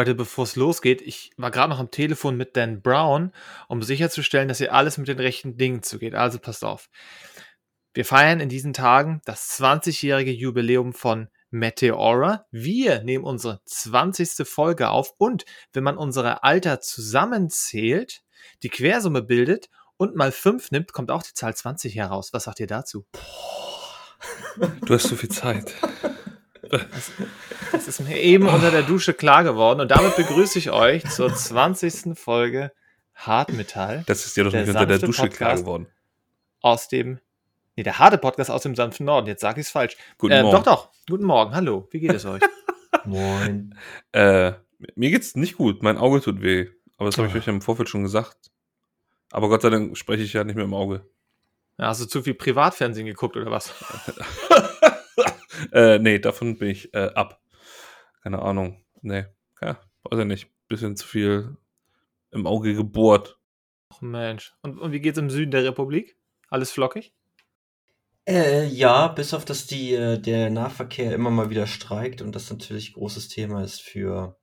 Leute, bevor es losgeht, ich war gerade noch am Telefon mit Dan Brown, um sicherzustellen, dass ihr alles mit den rechten Dingen zugeht. Also passt auf. Wir feiern in diesen Tagen das 20-jährige Jubiläum von Meteora. Wir nehmen unsere 20. Folge auf und wenn man unsere Alter zusammenzählt, die Quersumme bildet und mal 5 nimmt, kommt auch die Zahl 20 heraus. Was sagt ihr dazu? Du hast so viel Zeit. Das, das ist mir eben unter der Dusche klar geworden. Und damit begrüße ich euch zur 20. Folge Hartmetall. Das ist dir doch nicht unter der Dusche Podcast klar geworden. Aus dem, nee, der harte Podcast aus dem sanften Norden. Jetzt sage ich es falsch. Guten äh, Morgen. Doch, doch. Guten Morgen. Hallo. Wie geht es euch? Moin. Äh, mir geht's nicht gut. Mein Auge tut weh. Aber das habe ich euch im Vorfeld schon gesagt. Aber Gott sei Dank spreche ich ja nicht mehr im Auge. Ja, Hast du zu viel Privatfernsehen geguckt oder was? äh, nee, davon bin ich äh, ab. Keine Ahnung. Nee, ja, weiß ja nicht. Bisschen zu viel im Auge gebohrt. Ach Mensch. Und, und wie geht's im Süden der Republik? Alles flockig? Äh, ja, bis auf dass die, äh, der Nahverkehr immer mal wieder streikt und das natürlich großes Thema ist für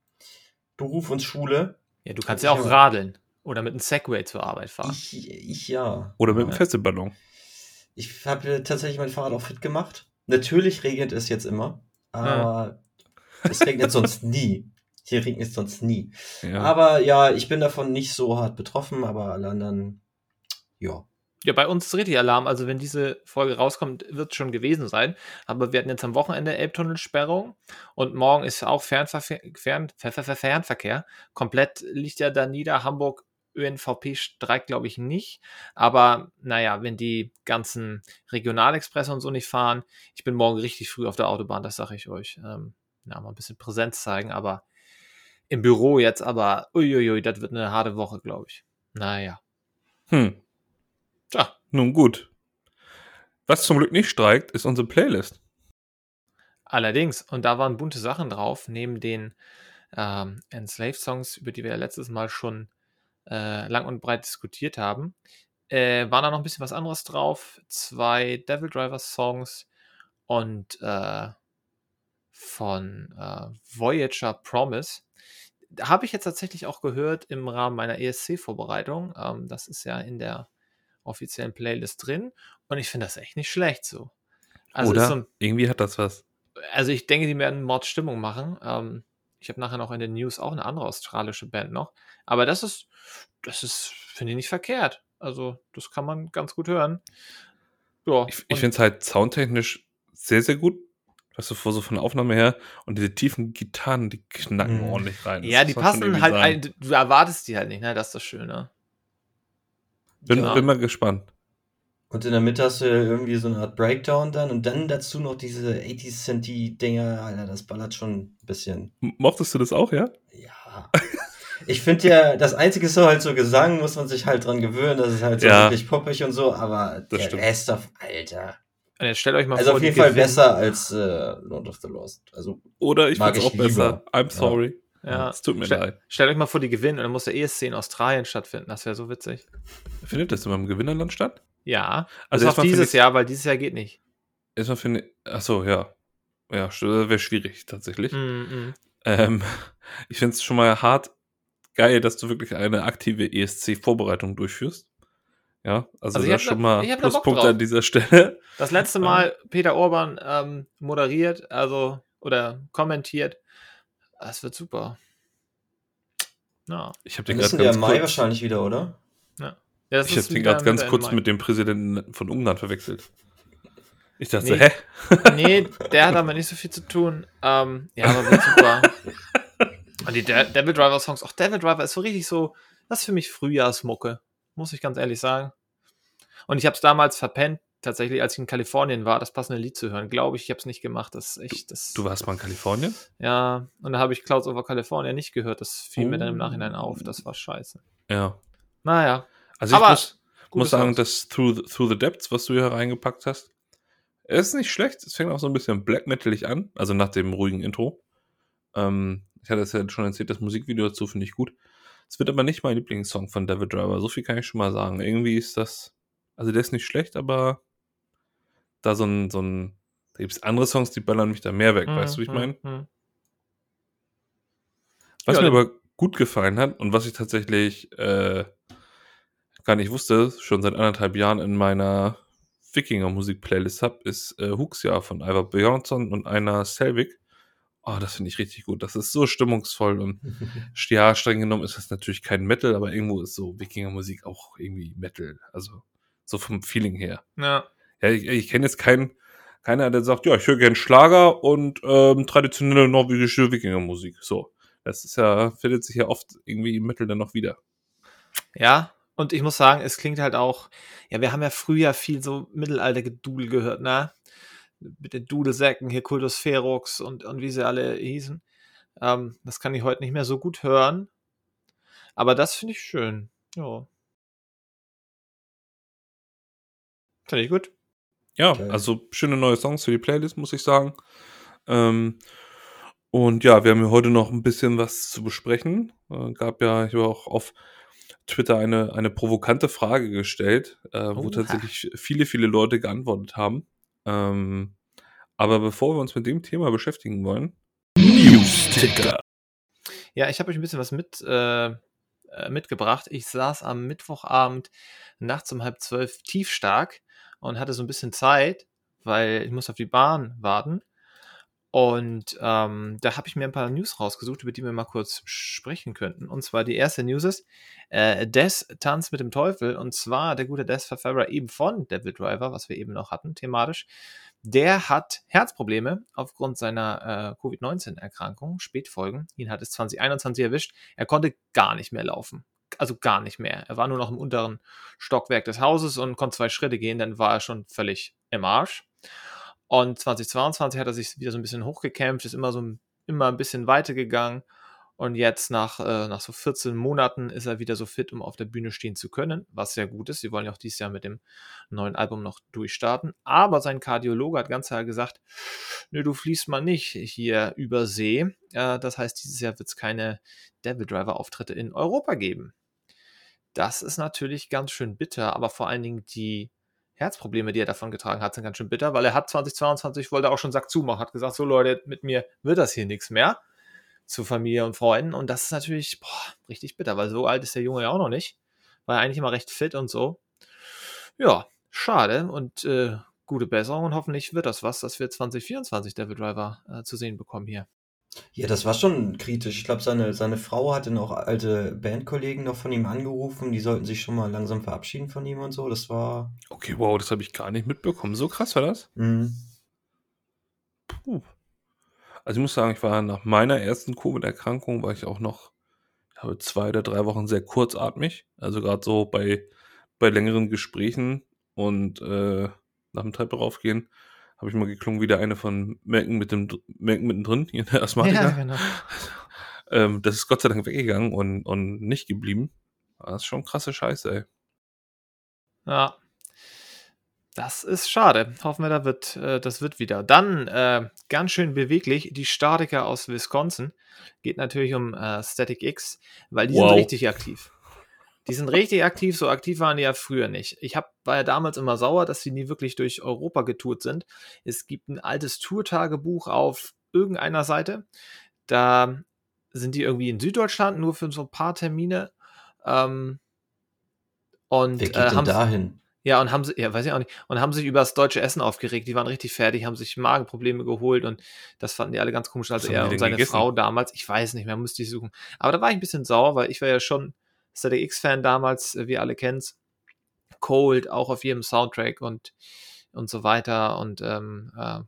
Beruf und Schule. Ja, du kannst Ich ja auch radeln. Oder mit einem Segway zur Arbeit fahren. Ich, ich ja. Oder mit einem Ja. Festivalballon. Ich habe tatsächlich mein Fahrrad auch fit gemacht. Natürlich regnet es jetzt immer, aber es regnet sonst nie. Hier regnet es sonst nie. Ja. Aber ja, ich bin davon nicht so hart betroffen, aber alle anderen, ja. Ja, bei uns ist richtig Alarm. Also, wenn diese Folge rauskommt, wird es schon gewesen sein. Aber wir hatten jetzt am Wochenende Elbtunnelsperrung und morgen ist auch Fernverkehr, Fern, Fer- Fer- Fer- Fernverkehr. Komplett liegt ja da nieder. Hamburg ÖNVP streikt, glaube ich, nicht. Aber naja, wenn die ganzen Regionalexpresse und so nicht fahren, ich bin morgen richtig früh auf der Autobahn, das sage ich euch. Ähm, ja, mal ein bisschen Präsenz zeigen, aber im Büro jetzt, aber uiuiui, das wird eine harte Woche, glaube ich. Naja. Hm. Tja, Nun gut. Was zum Glück nicht streikt, ist unsere Playlist. Allerdings, und da waren bunte Sachen drauf, neben den ähm, Enslaved Songs, über die wir ja letztes Mal schon äh, lang und breit diskutiert haben, äh, war da noch ein bisschen was anderes drauf. Zwei Devil Driver Songs und äh, von äh, Voyager Promise. Habe ich jetzt tatsächlich auch gehört im Rahmen meiner ESC-Vorbereitung. Ähm, das ist ja in der offiziellen Playlist drin und ich finde das echt nicht schlecht so. Also Oder? so ein Irgendwie hat das was. also ich denke, die werden Mordstimmung machen. Ähm, ich habe nachher noch in den News auch eine andere australische Band noch. Aber das ist, das ist, finde ich, nicht verkehrt. Also, das kann man ganz gut hören. Ja, Ich, ich finde es halt soundtechnisch sehr, sehr gut. Weißt du, vor so von der Aufnahme her. Und diese tiefen Gitarren, die knacken Mhm. ordentlich rein. Das ja, die passen halt, ein, du erwartest die halt nicht, ne? Das ist das Schöne. Bin, Ja. bin mal gespannt. Und in der Mitte hast du ja irgendwie so eine Art Breakdown dann und dann dazu noch diese 80 Cent Dinger, Alter, das ballert schon ein bisschen. Mochtest du das auch, ja? Ja. Ich finde ja, das einzige ist so halt so Gesang, muss man sich halt dran gewöhnen, das ist halt so Ja. wirklich poppig und so, aber der stimmt. Rest auf, Alter. Und jetzt stellt euch mal Also vor, auf jeden Fall gewinnen- besser als äh, Lord of the Lost. Also, Oder ich Mag finde es auch ich besser. lieber. I'm sorry. Ja. Es tut mir Stell- leid. Stellt euch mal vor, die gewinnen und dann muss der ESC in Australien stattfinden. Das wäre so witzig. Findet das immer im Gewinnerland statt? Ja. Also Also auch erstmal dieses ich- Jahr, weil dieses Jahr geht nicht. Erstmal finde ich. Achso, ja. Ja, wäre schwierig tatsächlich. Mm, mm. Ähm, ich finde es schon mal hart geil, dass du wirklich eine aktive ESC-Vorbereitung durchführst. Ja, also, Also ich da hab schon mal da drauf. an dieser Stelle. Das letzte Mal Peter Orban ähm, moderiert, also oder kommentiert. Das wird super. Ja. Ich habe den gerade der ganz Mai wahrscheinlich wieder, oder? Ja ich ist hab den gerade ganz kurz Ende mit dem Präsidenten von Ungarn verwechselt. Ich dachte, Nee. hä? Nee, der hat aber nicht so viel zu tun. Ähm, ja, aber wird super. Und die De Devil Driver Songs, auch Devil Driver ist so richtig so, das ist für mich Frühjahrsmucke. Muss ich ganz ehrlich sagen. Und ich habe es damals verpennt, tatsächlich, als ich in Kalifornien war, das passende Lied zu hören. Glaube ich, ich habe es nicht gemacht. Das echt, das. Du warst mal in Kalifornien? Ja, und da habe ich Clouds over California nicht gehört. Das fiel mir dann im Oh. Nachhinein auf. Das war scheiße. Ja. Naja, Also ich Aber muss, muss sagen, dass Through the, Through the Depths, was du hier reingepackt hast, ist nicht schlecht. Es fängt auch so ein bisschen black metalig an, also nach dem ruhigen Intro. Ähm, ich hatte es ja schon erzählt, das Musikvideo dazu finde ich gut. Es wird aber nicht mein Lieblingssong von David Driver. So viel kann ich schon mal sagen. Irgendwie ist das, also der ist nicht schlecht, aber da so ein, so ein, da gibt es andere Songs, die ballern mich da mehr weg, weißt du, wie ich Mhm, meine? mhm. Was Ja, mir aber gut gefallen hat und was ich tatsächlich äh, gar nicht wusste, schon seit anderthalb Jahren in meiner Wikinger-Musik-Playlist habe, ist äh, Huxia von Ivar Björnsson und einer Selvig. Oh, das finde ich richtig gut. Das ist so stimmungsvoll und ja, streng genommen ist das natürlich kein Metal, aber irgendwo ist so Wikinger-Musik auch irgendwie Metal. Also so vom Feeling her. Ja. Ja, ich, ich kenne jetzt keinen, keiner, der sagt, ja, ich höre gern Schlager und ähm, traditionelle norwegische Wikingermusik. So. Das ist ja, findet sich ja oft irgendwie im Metal dann noch wieder. Ja, und ich muss sagen, es klingt halt auch, ja, wir haben ja früher viel so Mittelalter-Gedudel gehört, ne? Mit den Dudelsäcken, hier Kultus Ferox und, und wie sie alle hießen. Ähm, das kann ich heute nicht mehr so gut hören. Aber das finde ich schön. Ja. Finde ich gut. Ja, Geil. also schöne neue Songs für die Playlist, muss ich sagen. Ähm, und ja, wir haben ja heute noch ein bisschen was zu besprechen. Äh, gab ja, ich habe auch auf Twitter eine, eine provokante Frage gestellt, äh, wo tatsächlich viele, viele Leute geantwortet haben. Ähm, aber bevor wir uns mit dem Thema beschäftigen wollen, News-Ticker. Ja, ich habe euch ein bisschen was mit, äh, äh, mitgebracht. Ich saß am Mittwochabend nachts um halb zwölf tiefstark und hatte so ein bisschen Zeit, weil ich muss auf die Bahn warten. Und ähm, da habe ich mir ein paar News rausgesucht, über die wir mal kurz sprechen könnten. Und zwar die erste News ist, äh, Des tanzt mit dem Teufel. Und zwar der gute Des Verfahrer eben von Devil Driver, was wir eben noch hatten, thematisch. Der hat Herzprobleme aufgrund seiner äh, Covid-19-Erkrankung, Spätfolgen. Ihn hat es 2021 erwischt. Er konnte gar nicht mehr laufen. Also gar nicht mehr. Er war nur noch im unteren Stockwerk des Hauses und konnte zwei Schritte gehen, dann war er schon völlig im Arsch. Und 2022 hat er sich wieder so ein bisschen hochgekämpft, ist immer so immer ein bisschen weitergegangen. Und jetzt nach, äh, nach so 14 Monaten ist er wieder so fit, um auf der Bühne stehen zu können, was sehr gut ist. Sie wollen ja auch dieses Jahr mit dem neuen Album noch durchstarten. Aber sein Kardiologe hat ganz klar gesagt, nö, du fließt mal nicht hier über See. Äh, das heißt, dieses Jahr wird es keine Devil Driver Auftritte in Europa geben. Das ist natürlich ganz schön bitter, aber vor allen Dingen die Herzprobleme, die er davon getragen hat, sind ganz schön bitter, weil er hat 2022 wollte auch schon Sack zumachen, hat gesagt, so Leute, mit mir wird das hier nichts mehr zu Familie und Freunden und das ist natürlich boah, richtig bitter, weil so alt ist der Junge ja auch noch nicht, war ja eigentlich immer recht fit und so. Ja, schade und äh, gute Besserung und hoffentlich wird das was, dass wir 2024 Devil Driver äh, zu sehen bekommen hier. Ja, das war schon kritisch. Ich glaube, seine, seine Frau hatte noch alte Bandkollegen noch von ihm angerufen. Die sollten sich schon mal langsam verabschieden von ihm und so. Das war. Okay, wow, das habe ich gar nicht mitbekommen. So krass war das? Mh. Puh. Also ich muss sagen, ich war nach meiner ersten Covid-Erkrankung, war ich auch noch, ich habe zwei oder drei Wochen sehr kurzatmig. Also gerade so bei, bei längeren Gesprächen und äh, nach dem Treppe raufgehen, habe ich mal geklungen wie der eine von Merken mit dem Merken mittendrin, hier der Asthmatiker. genau. ähm, das ist Gott sei Dank weggegangen und, und nicht geblieben. Das ist schon krasse Scheiße, ey. Ja. Das ist schade. Hoffen wir, da wird, äh, das wird wieder. Dann äh, ganz schön beweglich. Die Statiker aus Wisconsin. Geht natürlich um äh, Static X, weil die Wow. sind richtig aktiv. Die sind richtig aktiv, so aktiv waren die ja früher nicht. Ich hab, war ja damals immer sauer, dass sie nie wirklich durch Europa getourt sind. Es gibt ein altes Tourtagebuch auf irgendeiner Seite. Da sind die irgendwie in Süddeutschland, nur für so ein paar Termine. Ähm, und Wer geht äh, denn dahin? ja, und haben sie, ja, weiß ich auch nicht, und haben sich über das deutsche Essen aufgeregt. Die waren richtig fertig, haben sich Magenprobleme geholt und das fanden die alle ganz komisch. Also er und seine gegessen? Frau damals, ich weiß nicht mehr, musste ich suchen. Aber da war ich ein bisschen sauer, weil ich war ja schon Static X-Fan damals, äh, wir alle kennen's. Cold, auch auf jedem Soundtrack und, und so weiter. Und ähm, äh,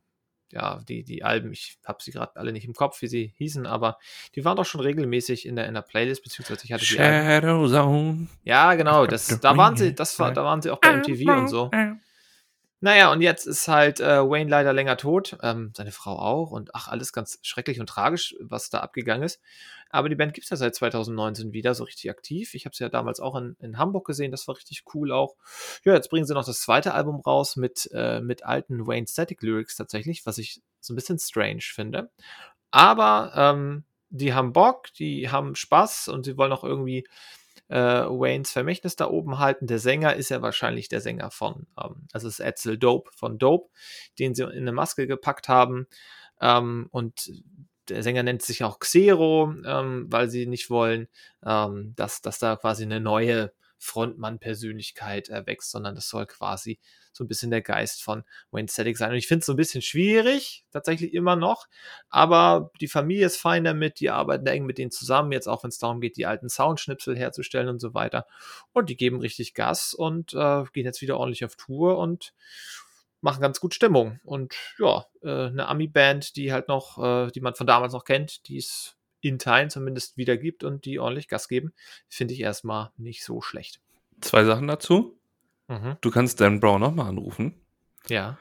ja, die, die Alben, ich habe sie gerade alle nicht im Kopf, wie sie hießen, aber die waren doch schon regelmäßig in der, in der Playlist, beziehungsweise ich hatte die Alben. Shadow Zone. Ja, genau, das, da waren sie, das war, da waren sie auch bei MTV und so. Naja, und jetzt ist halt äh, Wayne leider länger tot, ähm, seine Frau auch und ach, alles ganz schrecklich und tragisch, was da abgegangen ist. Aber die Band gibt's ja seit 2019 wieder so richtig aktiv. Ich habe sie ja damals auch in, in Hamburg gesehen, das war richtig cool auch. Ja, jetzt bringen sie noch das zweite Album raus mit, äh, mit alten Wayne Static Lyrics tatsächlich, was ich so ein bisschen strange finde. Aber ähm, die haben Bock, die haben Spaß und sie wollen auch irgendwie äh, Waynes Vermächtnis da oben halten. Der Sänger ist ja wahrscheinlich der Sänger von, ähm, also es ist Edsel Dope von Dope, den sie in eine Maske gepackt haben. Ähm, und der Sänger nennt sich auch Xero, ähm, weil sie nicht wollen, ähm, dass, dass da quasi eine neue Frontmann-Persönlichkeit erwächst, sondern das soll quasi so ein bisschen der Geist von Wayne Static sein. Und ich finde es so ein bisschen schwierig, tatsächlich immer noch, aber die Familie ist fein damit, die arbeiten eng mit denen zusammen, jetzt auch wenn es darum geht, die alten Soundschnipsel herzustellen und so weiter. Und die geben richtig Gas und äh, gehen jetzt wieder ordentlich auf Tour und machen ganz gut Stimmung. Und ja, äh, eine Ami-Band, die halt noch, äh, die man von damals noch kennt, die es in Teilen zumindest wieder gibt und die ordentlich Gas geben, finde ich erstmal nicht so schlecht. Zwei Sachen dazu. Mhm. Du kannst Dan Brown nochmal anrufen, Ja.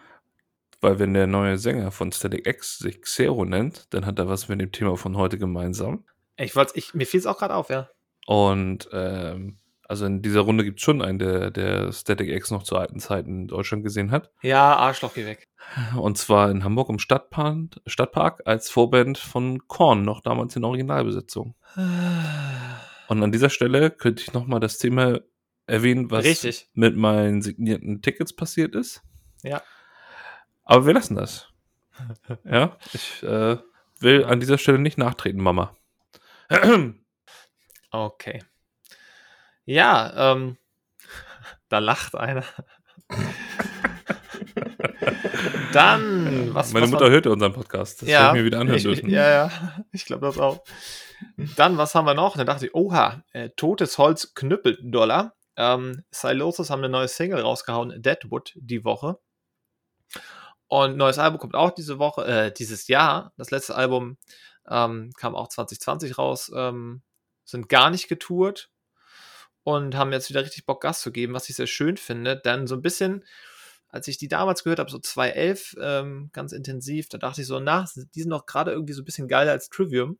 weil wenn der neue Sänger von Static X sich Xero nennt, dann hat er was mit dem Thema von heute gemeinsam. Ich wollte, ich, mir fiel es auch gerade auf, ja. Und ähm, also in dieser Runde gibt es schon einen, der, der Static X noch zu alten Zeiten in Deutschland gesehen hat. Ja, Arschloch, geh weg. Und zwar in Hamburg im Stadtpark, Stadtpark als Vorband von Korn, noch damals in Originalbesetzung. Und an dieser Stelle könnte ich nochmal das Thema erwähnen, was Richtig. mit meinen signierten Tickets passiert ist. Ja. Aber wir lassen das. ja, ich äh, will an dieser Stelle nicht nachtreten, Mama. Okay. Ja, ähm, da lacht einer. Dann, was Meine was Mutter war- hört ja unseren Podcast. Das ja, ich mir wieder anhören ich, dürfen. Ja, ja, ich glaube das auch. Dann, was haben wir noch? Dann dachte ich, oha, äh, totes Holz knüppelt Dollar. Ähm, Silosis haben eine neue Single rausgehauen, Deadwood, die Woche. Und neues Album kommt auch diese Woche, äh, dieses Jahr. Das letzte Album ähm, kam auch 2020 raus. Ähm, sind gar nicht getourt und haben jetzt wieder richtig Bock, Gas zu geben, was ich sehr schön finde. Dann so ein bisschen, als ich die damals gehört habe, so 2011, ähm, ganz intensiv, da dachte ich so, na, die sind doch gerade irgendwie so ein bisschen geiler als Trivium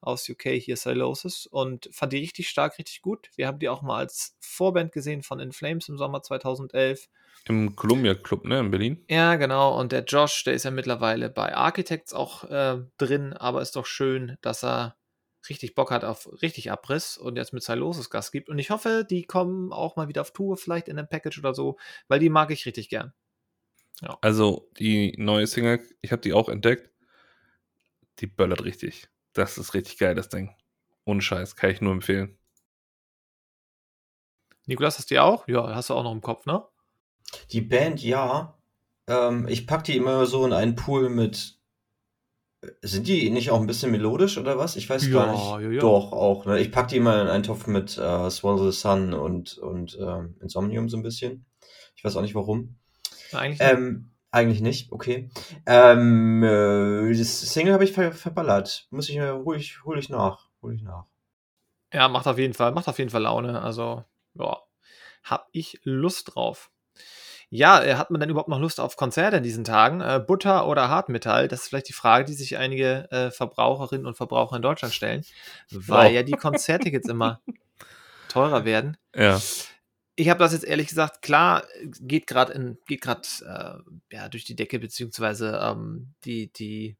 aus UK, hier Silosis und fand die richtig stark, richtig gut. Wir haben die auch mal als Vorband gesehen von In Flames im Sommer 2011. Im Columbia Club, ne, in Berlin. Ja, genau. Und der Josh, der ist ja mittlerweile bei Architects auch äh, drin, aber ist doch schön, dass er richtig Bock hat auf richtig Abriss und jetzt mit Silosis Gas gibt. Und ich hoffe, die kommen auch mal wieder auf Tour, vielleicht in einem Package oder so, weil die mag ich richtig gern. Also die neue Single, ich habe die auch entdeckt. Die böllert richtig. Das ist richtig geil, das Ding. Ohne Scheiß, kann ich nur empfehlen. Nikolas, hast du die auch? Ja, hast du auch noch im Kopf, ne? Die Band, ja. Ähm, ich pack die immer so in einen Pool mit. Sind die nicht auch ein bisschen melodisch oder was? Ich weiß Ja, gar nicht. ja, ja. Doch, auch. Ne? Ich pack die immer in einen Topf mit äh, Swallow the Sun und, und ähm, Insomnium so ein bisschen. Ich weiß auch nicht warum. Na, Eigentlich nicht. Ähm, eigentlich nicht, okay. Ähm, äh, das Single habe ich ver verballert. Muss ich, hol ich, hol ich nach. Hol ich nach. Ja, macht auf jeden Fall, macht auf jeden Fall Laune. Also, ja, hab ich Lust drauf. Ja, äh, hat man denn überhaupt noch Lust auf Konzerte in diesen Tagen? Äh, Butter oder Hartmetall? Das ist vielleicht die Frage, die sich einige äh, Verbraucherinnen und Verbraucher in Deutschland stellen, weil Wow. ja die Konzerttickets immer teurer werden. Ja. Ich habe das jetzt ehrlich gesagt, klar, geht gerade geht gerade äh, ja, durch die Decke, beziehungsweise ähm, die, die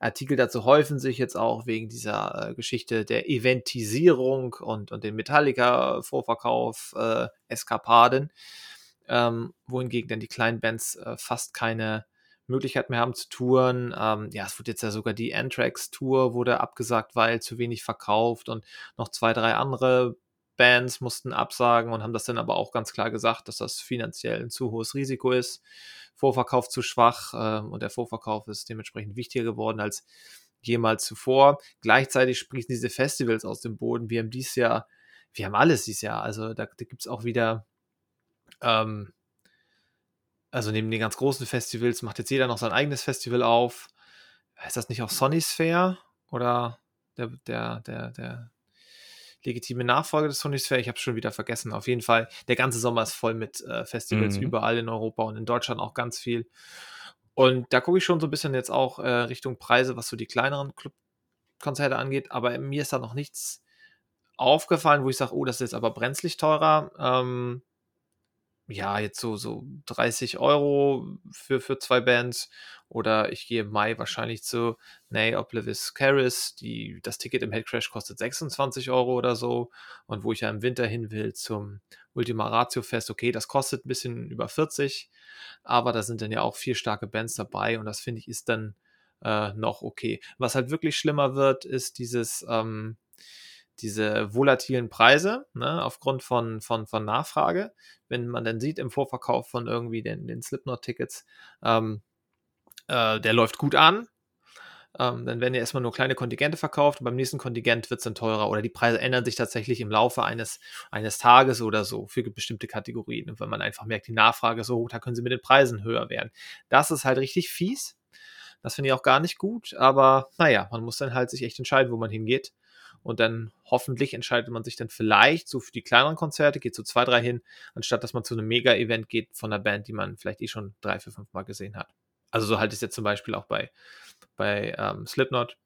Artikel dazu häufen sich jetzt auch wegen dieser äh, Geschichte der Eventisierung und, und den Metallica-Vorverkauf, äh, Eskapaden, ähm, wohingegen dann die kleinen Bands äh, fast keine Möglichkeit mehr haben zu touren. Ähm, ja, es wurde jetzt ja sogar die Anthrax-Tour wurde abgesagt, weil zu wenig verkauft und noch zwei, drei andere Bands mussten absagen und haben das dann aber auch ganz klar gesagt, dass das finanziell ein zu hohes Risiko ist. Vorverkauf zu schwach ähm, und der Vorverkauf ist dementsprechend wichtiger geworden als jemals zuvor. Gleichzeitig sprießen diese Festivals aus dem Boden. Wir haben dieses Jahr, wir haben alles dieses Jahr. Also da, da gibt es auch wieder, ähm, also neben den ganz großen Festivals macht jetzt jeder noch sein eigenes Festival auf. Heißt das nicht auch Sonisphere? Oder der, der, der, der legitime Nachfolger des Sonisphere? Ich habe es schon wieder vergessen. Auf jeden Fall, der ganze Sommer ist voll mit äh, Festivals Mhm. überall in Europa und in Deutschland auch ganz viel. Und da gucke ich schon so ein bisschen jetzt auch äh, Richtung Preise, was so die kleineren Clubkonzerte angeht. Aber mir ist da noch nichts aufgefallen, wo ich sage, oh, das ist jetzt aber brenzlig teurer. Ähm, ja, jetzt so, so 30 Euro für, für zwei Bands. Oder ich gehe im Mai wahrscheinlich zu Nay Oblivis Caris. Die, das Ticket im Headcrash kostet 26 Euro oder so. Und wo ich ja im Winter hin will zum Ultima Ratio Fest, okay, das kostet ein bisschen über 40. Aber da sind dann ja auch vier starke Bands dabei. Und das finde ich ist dann äh, noch okay. Was halt wirklich schlimmer wird, ist dieses, ähm, diese volatilen Preise, ne, aufgrund von, von, von Nachfrage. Wenn man dann sieht im Vorverkauf von irgendwie den, den Slipknot-Tickets, ähm, äh, der läuft gut an, ähm, dann werden ja erstmal nur kleine Kontingente verkauft. Beim nächsten Kontingent wird es dann teurer oder die Preise ändern sich tatsächlich im Laufe eines, eines Tages oder so für bestimmte Kategorien. Und wenn man einfach merkt, die Nachfrage ist so hoch, da können sie mit den Preisen höher werden. Das ist halt richtig fies. Das finde ich auch gar nicht gut, aber naja, man muss dann halt sich echt entscheiden, wo man hingeht. Und dann hoffentlich entscheidet man sich dann vielleicht so für die kleineren Konzerte, geht so zwei, drei hin, anstatt dass man zu einem Mega-Event geht von einer Band, die man vielleicht eh schon drei, vier, fünf Mal gesehen hat. Also so halt es jetzt zum Beispiel auch bei, bei ähm, Slipknot.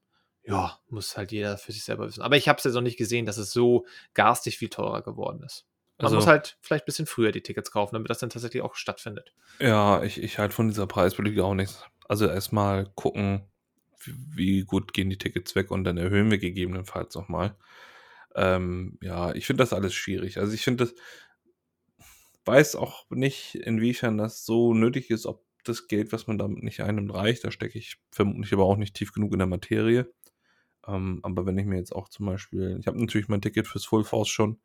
Ja, muss halt jeder für sich selber wissen. Aber ich habe es jetzt noch nicht gesehen, dass es so garstig viel teurer geworden ist. Man Also- muss halt vielleicht ein bisschen früher die Tickets kaufen, damit das dann tatsächlich auch stattfindet. Ja, ich, ich halte von dieser Preispolitik auch nichts. Also erstmal gucken, wie, gut gehen die Tickets weg und dann erhöhen wir gegebenenfalls nochmal. Ähm, ja, ich finde das alles schwierig. Also ich finde das, weiß auch nicht, inwiefern das so nötig ist, ob das Geld, was man damit nicht einnimmt, reicht. Da stecke ich vermutlich aber auch nicht tief genug in der Materie. Ähm, aber wenn ich mir jetzt auch zum Beispiel, ich habe natürlich mein Ticket fürs Full Force schon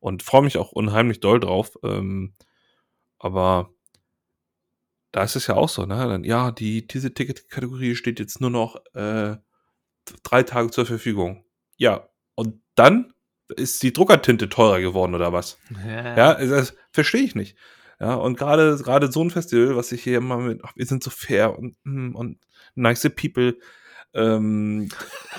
und freue mich auch unheimlich doll drauf. Ähm, aber da ist es ja auch so, ne? Dann, ja, die, diese Ticketkategorie steht jetzt nur noch äh, drei Tage zur Verfügung. Ja, und dann ist die Druckertinte teurer geworden oder was? Ja, also das verstehe ich nicht. Ja, und gerade gerade so ein Festival, was sich hier immer mit, ach, wir sind so fair und, mm, und nice people ähm,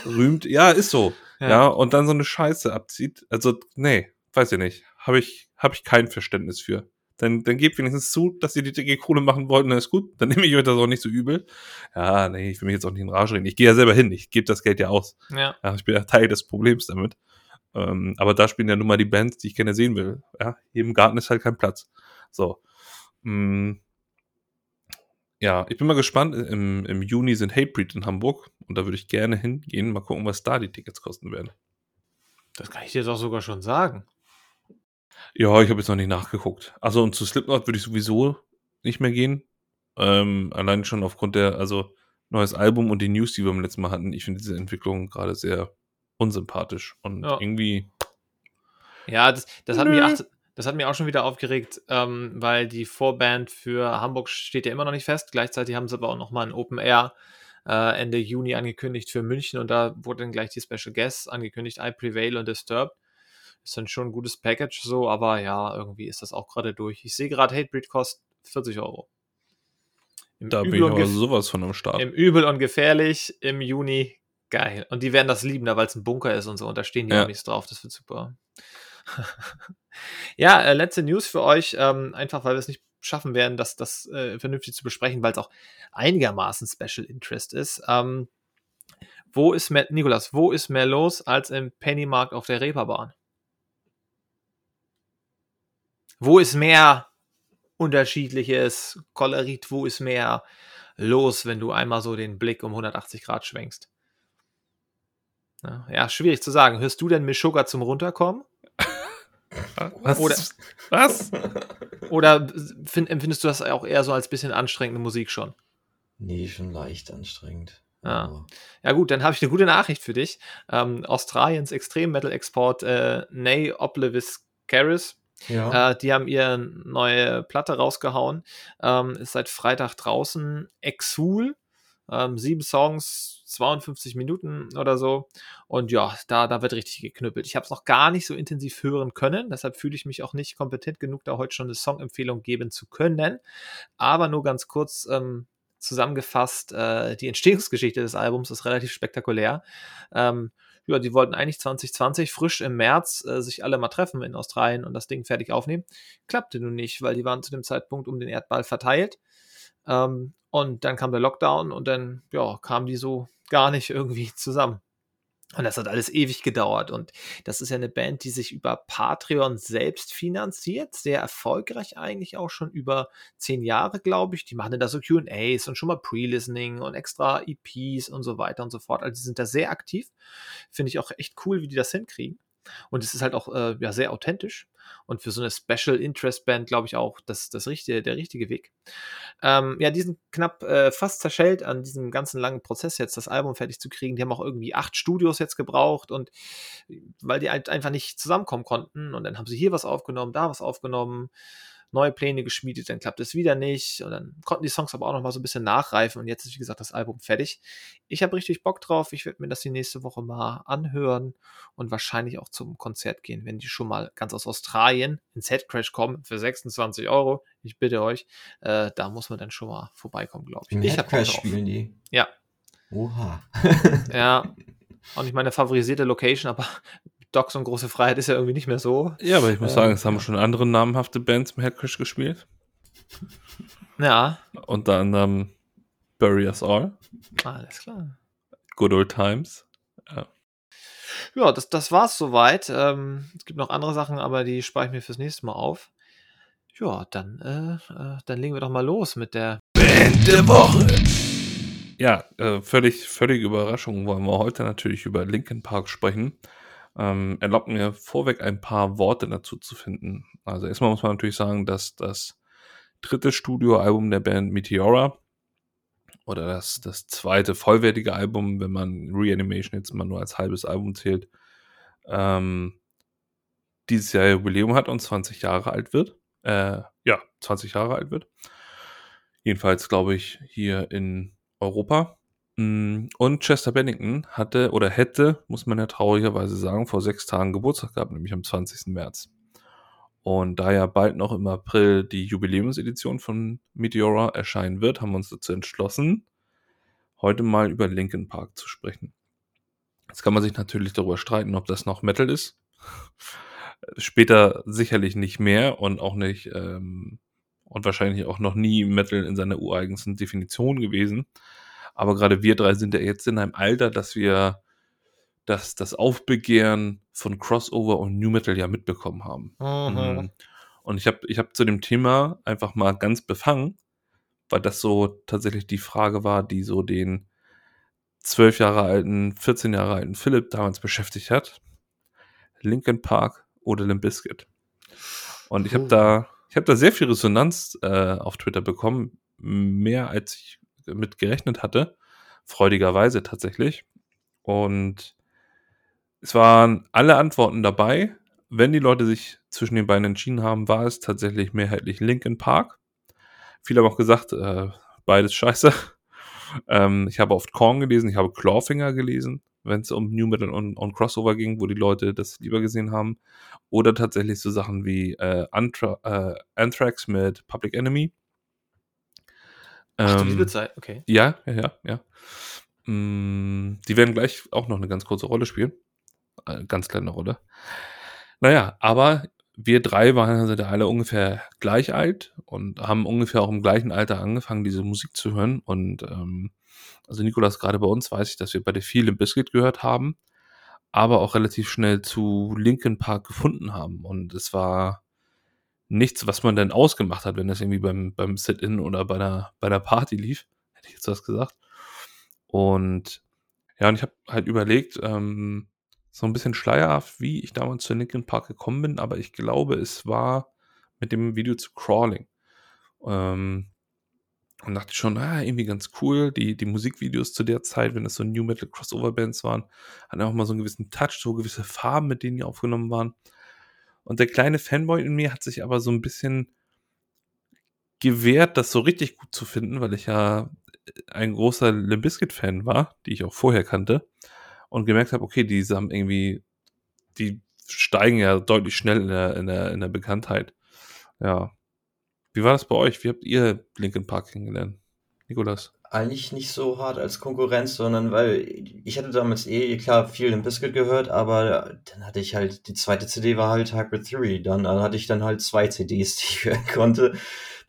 rühmt, ja, ist so. Ja. Ja. und dann so eine Scheiße abzieht. Also, nee, weiß ich nicht. Habe ich, hab ich kein Verständnis für. Dann, dann gebt wenigstens zu, dass ihr die dicke Kohle machen wollt, und dann ist gut. Dann nehme ich euch das auch nicht so übel. Ja, nee, ich will mich jetzt auch nicht in Rage reden. Ich gehe ja selber hin, ich gebe das Geld ja aus. ja. Ja, ich bin ja Teil des Problems damit. Ähm, aber da spielen ja nun mal die Bands, die ich gerne sehen will. Ja, hier im Garten ist halt kein Platz. So. Mm. Ja, ich bin mal gespannt. Im, Im Juni sind Hatebreed in Hamburg und da würde ich gerne hingehen. Mal gucken, was da die Tickets kosten werden. Das kann ich dir doch sogar schon sagen. Ja, ich habe jetzt noch nicht nachgeguckt. Also und zu Slipknot würde ich sowieso nicht mehr gehen. Ähm, allein schon aufgrund der, also neues Album und die News, die wir beim letzten Mal hatten. Ich finde diese Entwicklung gerade sehr unsympathisch und Ja. irgendwie Ja, das, das, hat mich auch, das hat mich auch schon wieder aufgeregt, ähm, weil die Vorband für Hamburg steht ja immer noch nicht fest. Gleichzeitig haben sie aber auch noch mal ein Open Air äh, Ende Juni angekündigt für München und da wurde dann gleich die Special Guests angekündigt, I Prevail und Disturbed. Ist dann schon ein gutes Package so, aber ja, irgendwie ist das auch gerade durch. Ich sehe gerade, Hatebreed kostet 40 Euro. Im Da bin ich aber sowas von am Start. Im Übel und Gefährlich im Juni. Geil. Und die werden das lieben, da weil es ein Bunker ist und so. Und da stehen die Ja. Amis drauf. Das wird super. ja, äh, letzte News für euch. Ähm, einfach, weil wir es nicht schaffen werden, das, das äh, vernünftig zu besprechen, weil es auch einigermaßen Special Interest ist. Ähm, wo ist mehr, Nikolas, wo ist mehr los als im Pennymarkt auf der Reeperbahn? Wo ist mehr unterschiedliches Kolorit? Wo ist mehr los, wenn du einmal so den Blick um 180 Grad schwenkst? Ja, ja, schwierig zu sagen. Hörst du denn Meshuggah zum Runterkommen? Was? Oder- Was? Oder find, empfindest du das auch eher so als bisschen anstrengende Musik schon? Nee, schon leicht anstrengend. Ja. Aber Ja gut, dann habe ich eine gute Nachricht für dich. Ähm, Australiens Extrem-Metal-Export äh, Nay Oblivis Caris ja. Äh, die haben ihre neue Platte rausgehauen. Ähm, ist seit Freitag draußen. Exul. Ähm, sieben Songs, 52 Minuten oder so. Und ja, da, da wird richtig geknüppelt. Ich habe es noch gar nicht so intensiv hören können. Deshalb fühle ich mich auch nicht kompetent genug, da heute schon eine Songempfehlung geben zu können. Aber nur ganz kurz ähm, zusammengefasst, äh, die Entstehungsgeschichte des Albums ist relativ spektakulär. Ähm, ja, die wollten eigentlich 2020 frisch im März äh, sich alle mal treffen in Australien und das Ding fertig aufnehmen. Klappte nun nicht, weil die waren zu dem Zeitpunkt um den Erdball verteilt. Ähm, und dann kam der Lockdown und dann ja, kamen die so gar nicht irgendwie zusammen. Und das hat alles ewig gedauert. Und das ist ja eine Band, die sich über Patreon selbst finanziert. Sehr erfolgreich eigentlich auch schon über zehn Jahre, glaube ich. Die machen da so QAs und schon mal Pre-Listening und extra EPs und so weiter und so fort. Also die sind da sehr aktiv. Finde ich auch echt cool, wie die das hinkriegen. Und es ist halt auch äh, ja, sehr authentisch. Und für so eine Special Interest Band, glaube ich, auch das, das richtige, der richtige Weg. Ähm, ja, die sind knapp äh, fast zerschellt an diesem ganzen langen Prozess jetzt, das Album fertig zu kriegen. Die haben auch irgendwie acht Studios jetzt gebraucht und weil die halt einfach nicht zusammenkommen konnten. Und dann haben sie hier was aufgenommen, da was aufgenommen neue Pläne geschmiedet, dann klappt es wieder nicht und dann konnten die Songs aber auch noch mal so ein bisschen nachreifen und jetzt ist wie gesagt das Album fertig. Ich habe richtig Bock drauf, ich werde mir das die nächste Woche mal anhören und wahrscheinlich auch zum Konzert gehen, wenn die schon mal ganz aus Australien ins Headcrash kommen für 26 Euro. Ich bitte euch, äh, da muss man dann schon mal vorbeikommen, glaube ich. Im ich Headcrash spielen die? Ja. Oha. ja, auch nicht meine favorisierte Location, aber Docs und große Freiheit ist ja irgendwie nicht mehr so. Ja, aber ich muss ähm, sagen, es haben schon andere namhafte Bands im Headcrash gespielt. Ja. Unter anderem Bury Us All. Alles klar. Good Old Times. Ja, ja das, das war's soweit. Ähm, es gibt noch andere Sachen, aber die spare ich mir fürs nächste Mal auf. Ja, dann, äh, äh, dann legen wir doch mal los mit der Band der Woche. Ja, äh, völlig, völlige Überraschung wollen wir heute natürlich über Linkin Park sprechen. Ähm, erlaubt mir vorweg ein paar Worte dazu zu finden. Also erstmal muss man natürlich sagen, dass das dritte Studioalbum der Band Meteora oder das, das zweite vollwertige Album, wenn man Reanimation jetzt mal nur als halbes Album zählt, ähm, dieses Jahr Jubiläum hat und 20 Jahre alt wird. Äh, ja, 20 Jahre alt wird. Jedenfalls glaube ich hier in Europa. Mm, und Chester Bennington hatte oder hätte, muss man ja traurigerweise sagen, vor sechs Tagen Geburtstag gehabt, nämlich am 20. März. Und da ja bald noch im April die Jubiläumsedition von Meteora erscheinen wird, haben wir uns dazu entschlossen, heute mal über Linkin Park zu sprechen. Jetzt kann man sich natürlich darüber streiten, ob das noch Metal ist. Später sicherlich nicht mehr und auch nicht ähm, und wahrscheinlich auch noch nie Metal in seiner ureigensten Definition gewesen. Aber gerade wir drei sind ja jetzt in einem Alter, dass wir das, das Aufbegehren von Crossover und New Metal ja mitbekommen haben. Mhm. mhm. Und ich habe ich hab zu dem Thema einfach mal ganz befangen, weil das so tatsächlich die Frage war, die so den zwölf Jahre alten, 14 Jahre alten Philipp damals beschäftigt hat. Linkin Park oder Limp Bizkit. Und ich habe da, ich habe da sehr viel Resonanz äh, auf Twitter bekommen, mehr als ich mit gerechnet hatte. Freudigerweise tatsächlich. Und es waren alle Antworten dabei. Wenn die Leute sich zwischen den beiden entschieden haben, war es tatsächlich mehrheitlich Linkin Park. Viele haben auch gesagt, äh, beides scheiße. ähm, ich habe oft Korn gelesen, ich habe Clawfinger gelesen, wenn es um New Metal und, und, Crossover ging, wo die Leute das lieber gesehen haben. Oder tatsächlich so Sachen wie äh, Antra äh, Anthrax mit Public Enemy. Ach, ähm, Zeit, okay. Ja, ja, ja, ja. Mm, die werden gleich auch noch eine ganz kurze Rolle spielen. Eine ganz kleine Rolle. Naja, aber wir drei waren also alle ungefähr gleich alt und haben ungefähr auch im gleichen Alter angefangen, diese Musik zu hören. Und ähm, also Nikolas, gerade bei uns weiß ich, dass wir beide viel im Biscuit gehört haben, aber auch relativ schnell zu Linkin Park gefunden haben. Und es war nichts, was man dann ausgemacht hat, wenn das irgendwie beim, beim Sit-In oder bei der, bei der Party lief. Hätte ich jetzt was gesagt. Und ja, und ich habe halt überlegt, ähm, so ein bisschen schleierhaft, wie ich damals zu Linkin Park gekommen bin, aber ich glaube, es war mit dem Video zu Crawling. Ähm, und dachte schon, ah, irgendwie ganz cool. Die, die Musikvideos zu der Zeit, wenn es so New Metal Crossover Bands waren, hatten auch mal so einen gewissen Touch, so gewisse Farben, mit denen die aufgenommen waren. Und der kleine Fanboy in mir hat sich aber so ein bisschen gewehrt, das so richtig gut zu finden, weil ich ja ein großer Limp Bizkit-Fan war, die ich auch vorher kannte, und gemerkt habe, okay, die haben irgendwie, die steigen ja deutlich schnell in der, in der, in der Bekanntheit. Ja. Wie war das bei euch? Wie habt ihr Linkin Park kennengelernt? Nikolas? Eigentlich nicht so hart als Konkurrenz, sondern weil ich hatte damals eh, klar, viel im Biscuit gehört, aber dann hatte ich halt, die zweite CD war halt Hybrid Theory, dann, dann hatte ich dann halt zwei CDs, die ich hören konnte.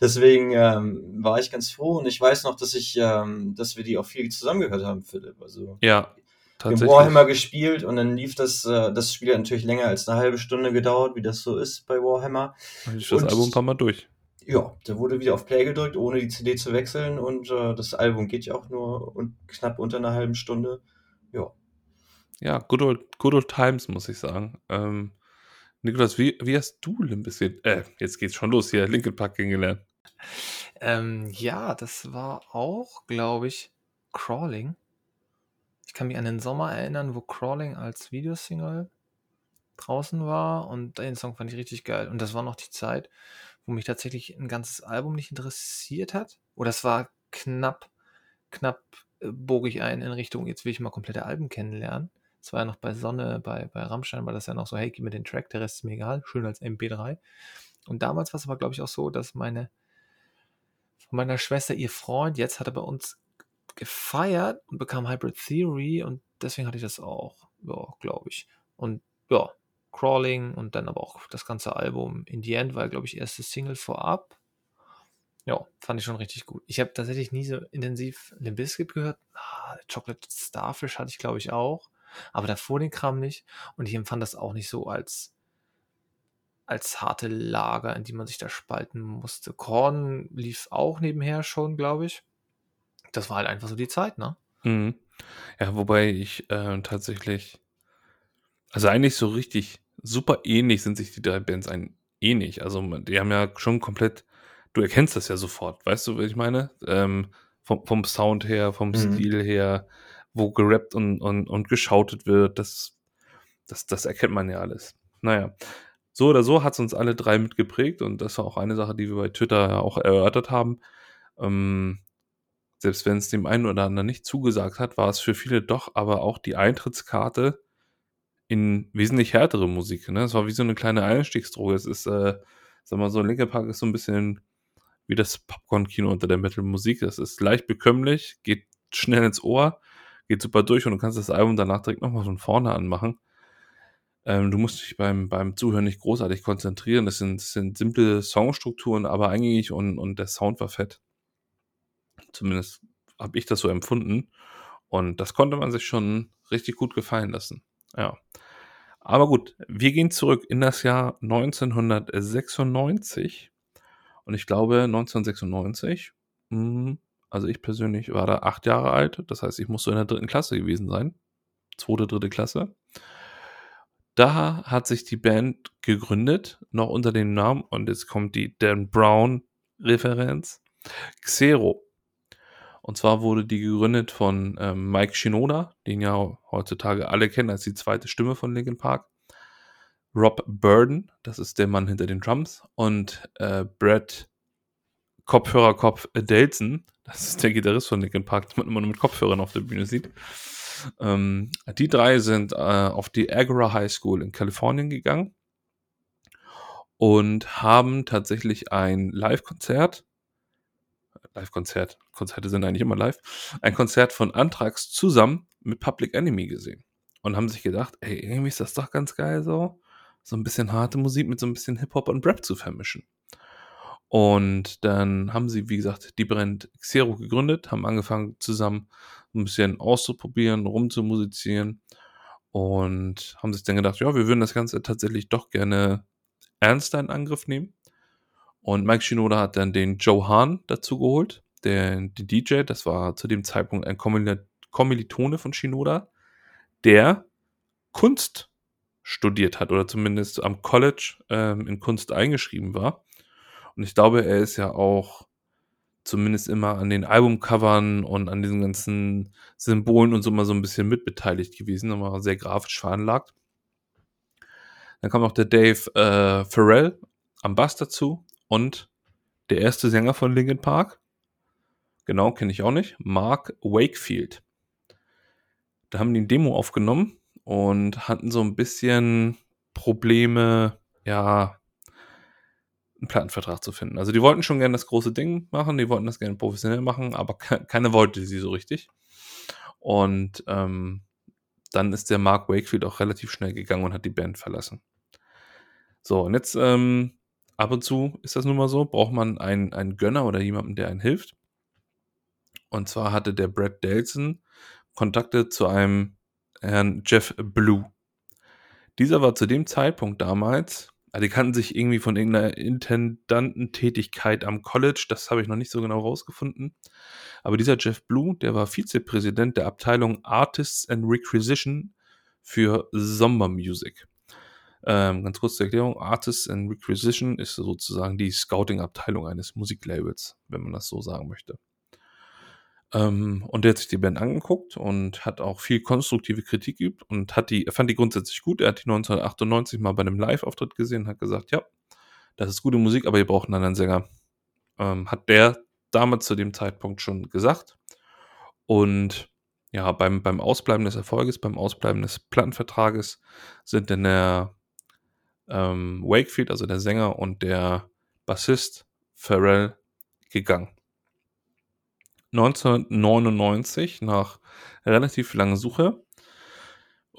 Deswegen ähm, war ich ganz froh und ich weiß noch, dass ich, ähm, dass wir die auch viel zusammengehört haben, Philipp. Also ja, tatsächlich. Wir Warhammer gespielt und dann lief das, äh, das Spiel hat natürlich länger als eine halbe Stunde gedauert, wie das so ist bei Warhammer. Ich das Album ein paar Mal durch. Ja, da wurde wieder auf Play gedrückt, ohne die CD zu wechseln und äh, das Album geht ja auch nur un knapp unter einer halben Stunde. Ja. ja, good old, good old times, muss ich sagen. Ähm, Nikolas, wie, wie hast du Limp Bizkit, äh, jetzt geht's schon los hier, Linkin Park kennengelernt? Ähm, ja, das war auch, glaube ich, Crawling. Ich kann mich an den Sommer erinnern, wo Crawling als Videosingle draußen war und den Song fand ich richtig geil. Und das war noch die Zeit, wo mich tatsächlich ein ganzes Album nicht interessiert hat. Oder es war knapp, knapp äh, bog ich ein in Richtung, jetzt will ich mal komplette Alben kennenlernen. Es war ja noch bei Sonne, bei, bei Rammstein war das ja noch so, hey, gib mir den Track, der Rest ist mir egal, schön als MP3. Und damals war es aber, glaube ich, auch so, dass meine von meiner Schwester ihr Freund jetzt hat er bei uns gefeiert und bekam Hybrid Theory und deswegen hatte ich das auch, ja, glaube ich. Und ja, Crawling und dann aber auch das ganze Album In the End war, glaube ich, erste Single vorab. Ja, fand ich schon richtig gut. Ich habe tatsächlich nie so intensiv Limp Bizkit gehört. Ah, Chocolate Starfish hatte ich, glaube ich, auch. Aber davor den Kram nicht. Und ich empfand das auch nicht so als, als harte Lager, in die man sich da spalten musste. Korn lief auch nebenher schon, glaube ich. Das war halt einfach so die Zeit, ne? Mhm. Ja, wobei ich äh, tatsächlich, also eigentlich so richtig super ähnlich sind sich die drei Bands ein ähnlich. Also die haben ja schon komplett, du erkennst das ja sofort, weißt du, was ich meine? Ähm, vom, vom Sound her, vom Mhm. Stil her, wo gerappt und, und, und geschautet wird, das, das, das erkennt man ja alles. Naja, so oder so hat es uns alle drei mitgeprägt und das war auch eine Sache, die wir bei Twitter auch erörtert haben. Ähm, selbst wenn es dem einen oder anderen nicht zugesagt hat, war es für viele doch aber auch die Eintrittskarte in wesentlich härtere Musik. Ne? Es war wie so eine kleine Einstiegsdroge. Es ist, äh, sag mal so, Linkin Park ist so ein bisschen wie das Popcorn-Kino unter der Metal-Musik. Das ist leicht bekömmlich, geht schnell ins Ohr, geht super durch und du kannst das Album danach direkt nochmal von vorne anmachen. Ähm, du musst dich beim, beim Zuhören nicht großartig konzentrieren. Das sind, das sind simple Songstrukturen, aber eingängig und, und der Sound war fett. Zumindest habe ich das so empfunden. Und das konnte man sich schon richtig gut gefallen lassen. Ja. Aber gut, wir gehen zurück in das Jahr 1996. Und ich glaube, 1996, mh, also ich persönlich war da acht Jahre alt. Das heißt, ich muss so in der dritten Klasse gewesen sein. Zweite, dritte Klasse. Da hat sich die Band gegründet, noch unter dem Namen, und jetzt kommt die Dan Brown-Referenz, Xero. Und zwar wurde die gegründet von ähm, Mike Shinoda, den ja heutzutage alle kennen als die zweite Stimme von Linkin Park. Rob Burden, das ist der Mann hinter den Drums. Und äh, Brad Kopfhörerkopf Delson, das ist der Gitarrist von Linkin Park, den man immer nur mit Kopfhörern auf der Bühne sieht. Ähm, die drei sind äh, auf die Agora High School in Kalifornien gegangen und haben tatsächlich ein Live-Konzert Live-Konzert, Konzerte sind eigentlich immer live, ein Konzert von Anthrax zusammen mit Public Enemy gesehen. Und haben sich gedacht, ey, irgendwie ist das doch ganz geil so, so ein bisschen harte Musik mit so ein bisschen Hip-Hop und Rap zu vermischen. Und dann haben sie, wie gesagt, die Brand Xero gegründet, haben angefangen zusammen ein bisschen auszuprobieren, rumzumusizieren und haben sich dann gedacht, ja, wir würden das Ganze tatsächlich doch gerne ernster in Angriff nehmen. Und Mike Shinoda hat dann den Joe Hahn dazu geholt, der, der DJ, das war zu dem Zeitpunkt ein Kommilitone von Shinoda, der Kunst studiert hat oder zumindest am College ähm, in Kunst eingeschrieben war. Und ich glaube, er ist ja auch zumindest immer an den Albumcovern und an diesen ganzen Symbolen und so mal so ein bisschen mitbeteiligt gewesen, aber sehr grafisch veranlagt. Dann kam noch der Dave äh, Farrell am Bass dazu und der erste Sänger von Linkin Park, genau, kenne ich auch nicht, Mark Wakefield. Da haben die ein Demo aufgenommen und hatten so ein bisschen Probleme, ja, einen Plattenvertrag zu finden. Also die wollten schon gerne das große Ding machen, die wollten das gerne professionell machen, aber ke keiner wollte sie so richtig. Und ähm, dann ist der Mark Wakefield auch relativ schnell gegangen und hat die Band verlassen. So, und jetzt ähm, ab und zu ist das nun mal so, braucht man einen, einen Gönner oder jemanden, der einen hilft. Und zwar hatte der Brad Delson Kontakte zu einem Herrn Jeff Blue. Dieser war zu dem Zeitpunkt damals, also die kannten sich irgendwie von irgendeiner Intendantentätigkeit am College, das habe ich noch nicht so genau rausgefunden. Aber dieser Jeff Blue, der war Vizepräsident der Abteilung Artists and Requisition für Somber Music. Ähm, ganz kurz zur Erklärung: Artists and Requisition ist sozusagen die Scouting-Abteilung eines Musiklabels, wenn man das so sagen möchte. Ähm, und der hat sich die Band angeguckt und hat auch viel konstruktive Kritik geübt und hat die, fand die grundsätzlich gut. Er hat die 1998 mal bei einem Live-Auftritt gesehen und hat gesagt, ja, das ist gute Musik, aber ihr braucht einen anderen Sänger. Ähm, hat der damals zu dem Zeitpunkt schon gesagt. Und ja, beim, beim Ausbleiben des Erfolges, beim Ausbleiben des Plattenvertrages sind dann der ähm, Wakefield, also der Sänger und der Bassist Pharrell gegangen. 1999, nach relativ langer Suche,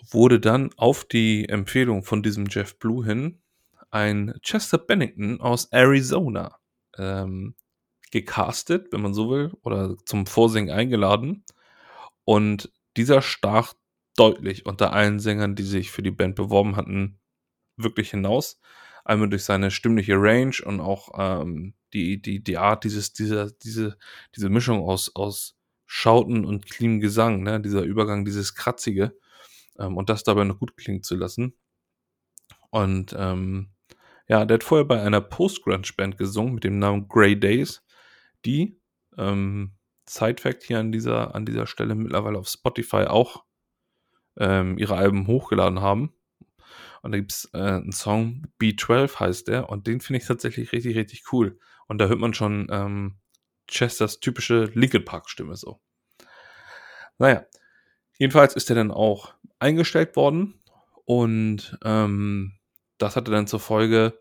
wurde dann auf die Empfehlung von diesem Jeff Blue hin ein Chester Bennington aus Arizona ähm, gecastet, wenn man so will, oder zum Vorsingen eingeladen. Und dieser stach deutlich unter allen Sängern, die sich für die Band beworben hatten, wirklich hinaus. Einmal durch seine stimmliche Range und auch ähm, die, die, die Art, dieses, dieser, diese, diese Mischung aus, aus Schauten und clean Gesang, ne? dieser Übergang, dieses Kratzige ähm, und das dabei noch gut klingen zu lassen. Und ähm, ja, der hat vorher bei einer Post-Grunge-Band gesungen mit dem Namen Grey Days, die, ähm, Side-Fact hier an dieser, an dieser Stelle mittlerweile auf Spotify auch ähm, ihre Alben hochgeladen haben. Und da gibt es äh, einen Song, B12 heißt der, und den finde ich tatsächlich richtig, richtig cool. Und da hört man schon ähm, Chesters typische Linkin Park-Stimme so. Naja, jedenfalls ist er dann auch eingestellt worden und ähm, das hatte dann zur Folge,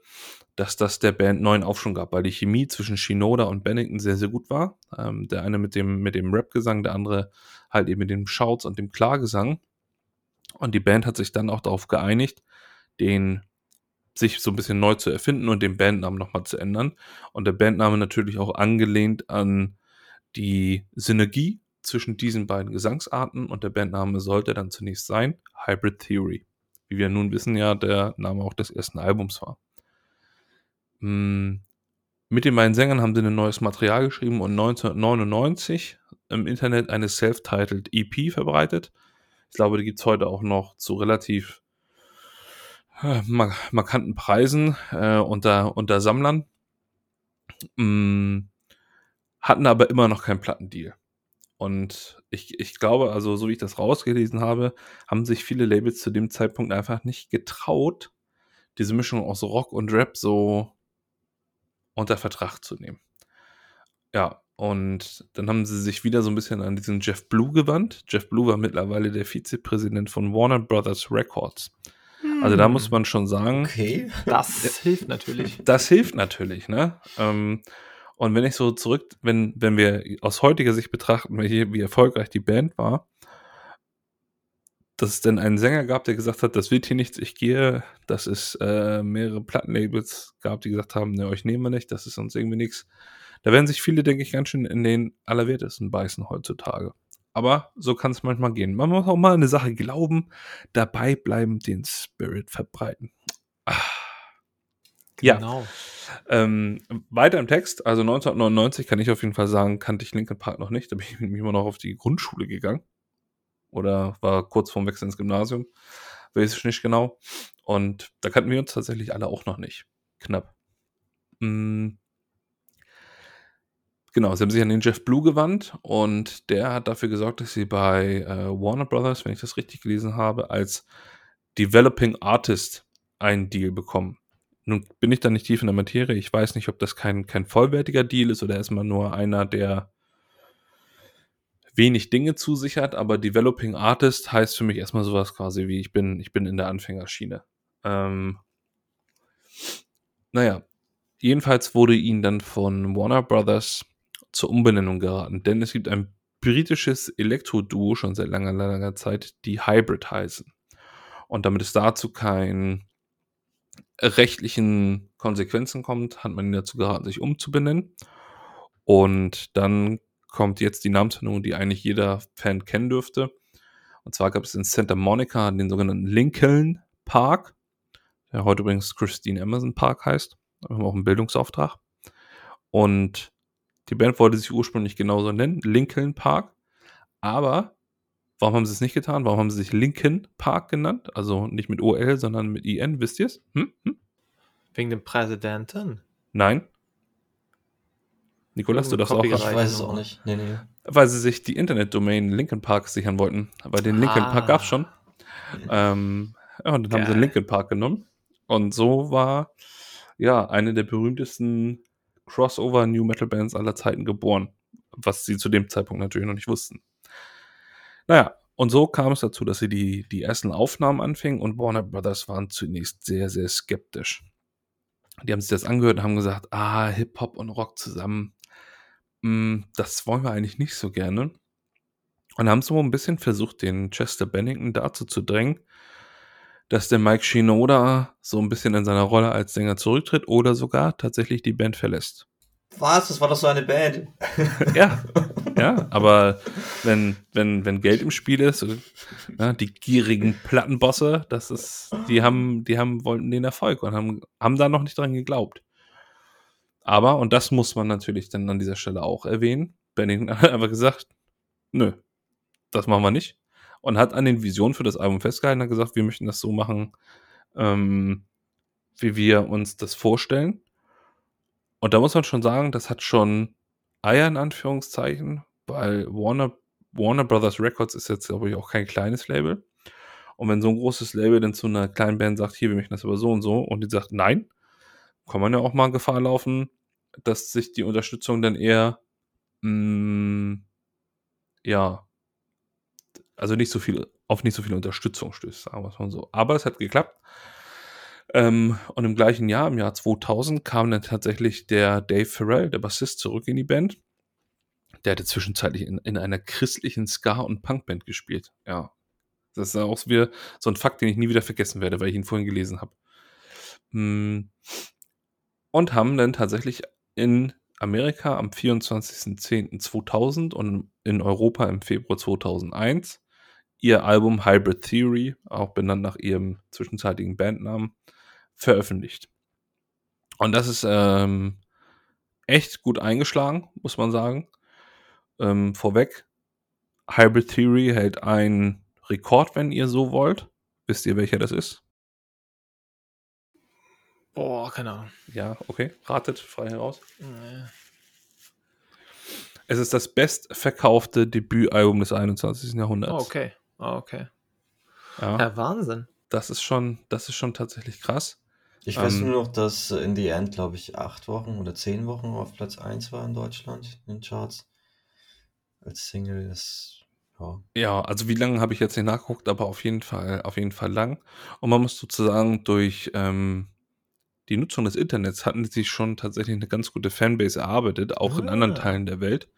dass das der Band neuen Aufschwung gab, weil die Chemie zwischen Shinoda und Bennington sehr, sehr gut war. Ähm, der eine mit dem, mit dem Rap-Gesang, der andere halt eben mit dem Shouts und dem Klargesang. Und die Band hat sich dann auch darauf geeinigt, den sich so ein bisschen neu zu erfinden und den Bandnamen nochmal zu ändern. Und der Bandname natürlich auch angelehnt an die Synergie zwischen diesen beiden Gesangsarten und der Bandname sollte dann zunächst sein Hybrid Theory. Wie wir nun wissen, ja, der Name auch des ersten Albums war. Hm, mit den beiden Sängern haben sie ein neues Material geschrieben und 1999 im Internet eine self-titled EP verbreitet. Ich glaube, die gibt es heute auch noch zu relativ markanten Preisen äh, unter, unter Sammlern. Hm, hatten aber immer noch keinen Plattendeal. Und ich, ich glaube, also so wie ich das rausgelesen habe, haben sich viele Labels zu dem Zeitpunkt einfach nicht getraut, diese Mischung aus Rock und Rap so unter Vertrag zu nehmen. Ja, und dann haben sie sich wieder so ein bisschen an diesen Jeff Blue gewandt. Jeff Blue war mittlerweile der Vizepräsident von Warner Brothers Records. Also da muss hm. man schon sagen. Okay. Das hilft natürlich. Das hilft natürlich, ne? Ähm, und wenn ich so zurück, wenn, wenn wir aus heutiger Sicht betrachten, wie, wie erfolgreich die Band war, dass es denn einen Sänger gab, der gesagt hat, das wird hier nichts, ich gehe, dass es äh, mehrere Plattenlabels gab, die gesagt haben, ne, euch nehmen wir nicht, das ist uns irgendwie nichts. Da werden sich viele, denke ich, ganz schön in den Allerwertesten beißen heutzutage. Aber so kann es manchmal gehen. Man muss auch mal eine Sache glauben, dabei bleiben, den Spirit verbreiten. Ah. Genau. Ja. Ähm, weiter im Text, also 1999 kann ich auf jeden Fall sagen, kannte ich Linkin Park noch nicht. Da bin ich immer noch auf die Grundschule gegangen. Oder war kurz vorm Wechsel ins Gymnasium. Weiß ich nicht genau. Und da kannten wir uns tatsächlich alle auch noch nicht. Knapp. Mhm. Genau, sie haben sich an den Jeff Blue gewandt und der hat dafür gesorgt, dass sie bei äh, Warner Brothers, wenn ich das richtig gelesen habe, als Developing Artist einen Deal bekommen. Nun bin ich da nicht tief in der Materie. Ich weiß nicht, ob das kein, kein vollwertiger Deal ist oder erstmal nur einer, der wenig Dinge zusichert, aber Developing Artist heißt für mich erstmal sowas quasi wie ich bin, ich bin in der Anfängerschiene. Ähm, naja, jedenfalls wurde ihnen dann von Warner Brothers zur Umbenennung geraten, denn es gibt ein britisches Elektro-Duo schon seit langer, langer Zeit, die Hybrid heißen. Und damit es dazu kein rechtlichen Konsequenzen kommt, hat man ihn dazu geraten, sich umzubenennen. Und dann kommt jetzt die Namensfindung, die eigentlich jeder Fan kennen dürfte. Und zwar gab es in Santa Monica den sogenannten Lincoln Park, der heute übrigens Christine Emerson Park heißt. Wir haben auch einen Bildungsauftrag. Und die Band wollte sich ursprünglich genauso nennen, Lincoln Park. Aber Warum haben sie es nicht getan? Warum haben sie sich Linkin Park genannt? Also nicht mit OL, sondern mit IN, wisst ihr es? Hm? Hm? Wegen dem Präsidenten. Nein? Nikolas, du darfst auch Ich weiß es auch nicht. Nee, nee. Weil sie sich die Internetdomain Linkin Park sichern wollten. Weil den Linkin Park Ah. gab es schon. Ähm, ja, und dann haben sie Geil. Linkin Park genommen. Und so war ja eine der berühmtesten Crossover New Metal Bands aller Zeiten geboren. Was sie zu dem Zeitpunkt natürlich noch nicht wussten. Naja, und so kam es dazu, dass sie die, die ersten Aufnahmen anfingen und Warner Brothers waren zunächst sehr, sehr skeptisch. Die haben sich das angehört und haben gesagt, ah, Hip-Hop und Rock zusammen, mm, das wollen wir eigentlich nicht so gerne. Und haben so ein bisschen versucht, den Chester Bennington dazu zu drängen, dass der Mike Shinoda so ein bisschen in seiner Rolle als Sänger zurücktritt oder sogar tatsächlich die Band verlässt. Was? Das war doch so eine Band. Ja, ja, aber wenn, wenn, wenn Geld im Spiel ist, ja, die gierigen Plattenbosse, das ist, die haben, die haben, wollten den Erfolg und haben, haben da noch nicht dran geglaubt. Aber, und das muss man natürlich dann an dieser Stelle auch erwähnen, Bennington hat einfach gesagt, nö, das machen wir nicht. Und hat an den Visionen für das Album festgehalten, hat gesagt, wir möchten das so machen, ähm, wie wir uns das vorstellen. Und da muss man schon sagen, das hat schon Eier in Anführungszeichen, weil Warner, Warner Brothers Records ist jetzt, glaube ich, auch kein kleines Label. Und wenn so ein großes Label dann zu einer kleinen Band sagt, hier, wir möchten das aber so und so, und die sagt nein, kann man ja auch mal Gefahr laufen, dass sich die Unterstützung dann eher, mh, ja, also nicht so viel, auf nicht so viel Unterstützung stößt, sagen wir es mal so. Aber es hat geklappt. Ähm, und im gleichen Jahr, im Jahr 2000, kam dann tatsächlich der Dave Farrell, der Bassist, zurück in die Band. Der hatte zwischenzeitlich in, in einer christlichen Ska- und Punkband gespielt. Ja. Das ist auch so wieder so ein Fakt, den ich nie wieder vergessen werde, weil ich ihn vorhin gelesen habe. Mm. Und haben dann tatsächlich in Amerika am 24.10.2000 und in Europa im Februar 2001 ihr Album Hybrid Theory, auch benannt nach ihrem zwischenzeitigen Bandnamen, veröffentlicht. Und das ist ähm, echt gut eingeschlagen, muss man sagen. Ähm, vorweg, Hybrid Theory hält einen Rekord, wenn ihr so wollt. Wisst ihr, welcher das ist? Boah, keine Ahnung. Ja, okay. Ratet frei heraus. Nee. Es ist das bestverkaufte Debütalbum des 21. Jahrhunderts. Oh, okay. Oh, okay. Ja, Ja, Wahnsinn. das ist schon, das ist schon tatsächlich krass. Ich weiß Ähm, nur noch, dass in the End, glaube ich, acht Wochen oder zehn Wochen auf Platz 1 war in Deutschland in den Charts. Als Single ist, ja. Ja, also wie lange habe ich jetzt nicht nachgeguckt, aber auf jeden Fall, auf jeden Fall lang. Und man muss sozusagen durch ähm, die Nutzung des Internets hatten sie sich schon tatsächlich eine ganz gute Fanbase erarbeitet, auch in anderen Ah. Teilen der Welt,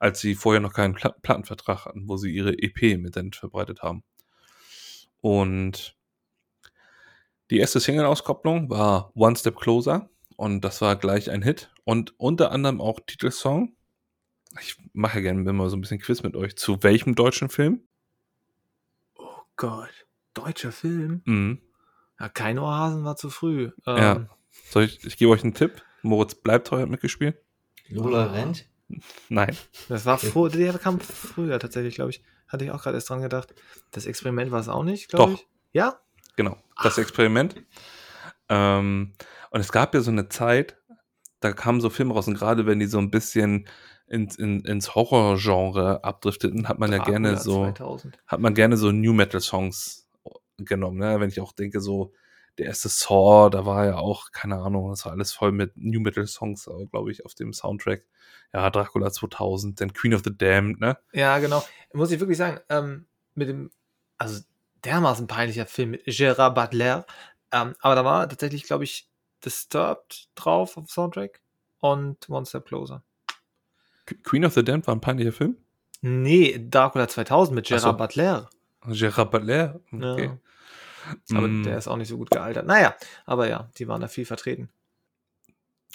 als sie vorher noch keinen Pla Plattenvertrag hatten, wo sie ihre EP im Internet verbreitet haben. Und die erste Single-Auskopplung war One Step Closer und das war gleich ein Hit und unter anderem auch Titelsong. Ich mache ja gerne immer so ein bisschen Quiz mit euch. Zu welchem deutschen Film? Oh Gott. Deutscher Film? Mhm. Ja, kein Ohrhasen war zu früh. Ähm, Ja. Soll ich, ich gebe euch einen Tipp. Moritz Bleibtreu hat mitgespielt. Lola Ah. Nein. Das war vor, der kam früher tatsächlich, glaube ich. Hatte ich auch gerade erst dran gedacht. Das Experiment war es auch nicht, glaube Doch. ich. Ja? Genau. Das Experiment. Ähm, und es gab ja so eine Zeit, da kamen so Filme raus und gerade wenn die so ein bisschen ins, in, ins Horrorgenre abdrifteten, hat man ja gerne so, 2000. hat man gerne so New Metal Songs genommen, ne? Wenn ich auch denke, so der erste Saw, da war ja auch, keine Ahnung, das war alles voll mit New Metal Songs, glaube ich, auf dem Soundtrack. Ja, Dracula 2000, dann Queen of the Damned, ne? Ja, genau. Muss ich wirklich sagen, ähm, mit dem, also dermaßen peinlicher Film mit Gérard Butler. Ähm, aber da war tatsächlich, glaube ich, Disturbed drauf auf dem Soundtrack und One Step Closer. Qu- Queen of the Damned war ein peinlicher Film. Nee, Dracula 2000 mit Ach Gérard so. Butler. Gérard Butler, okay. Ja. Aber Mm. der ist auch nicht so gut gealtert. Naja, aber ja, die waren da viel vertreten.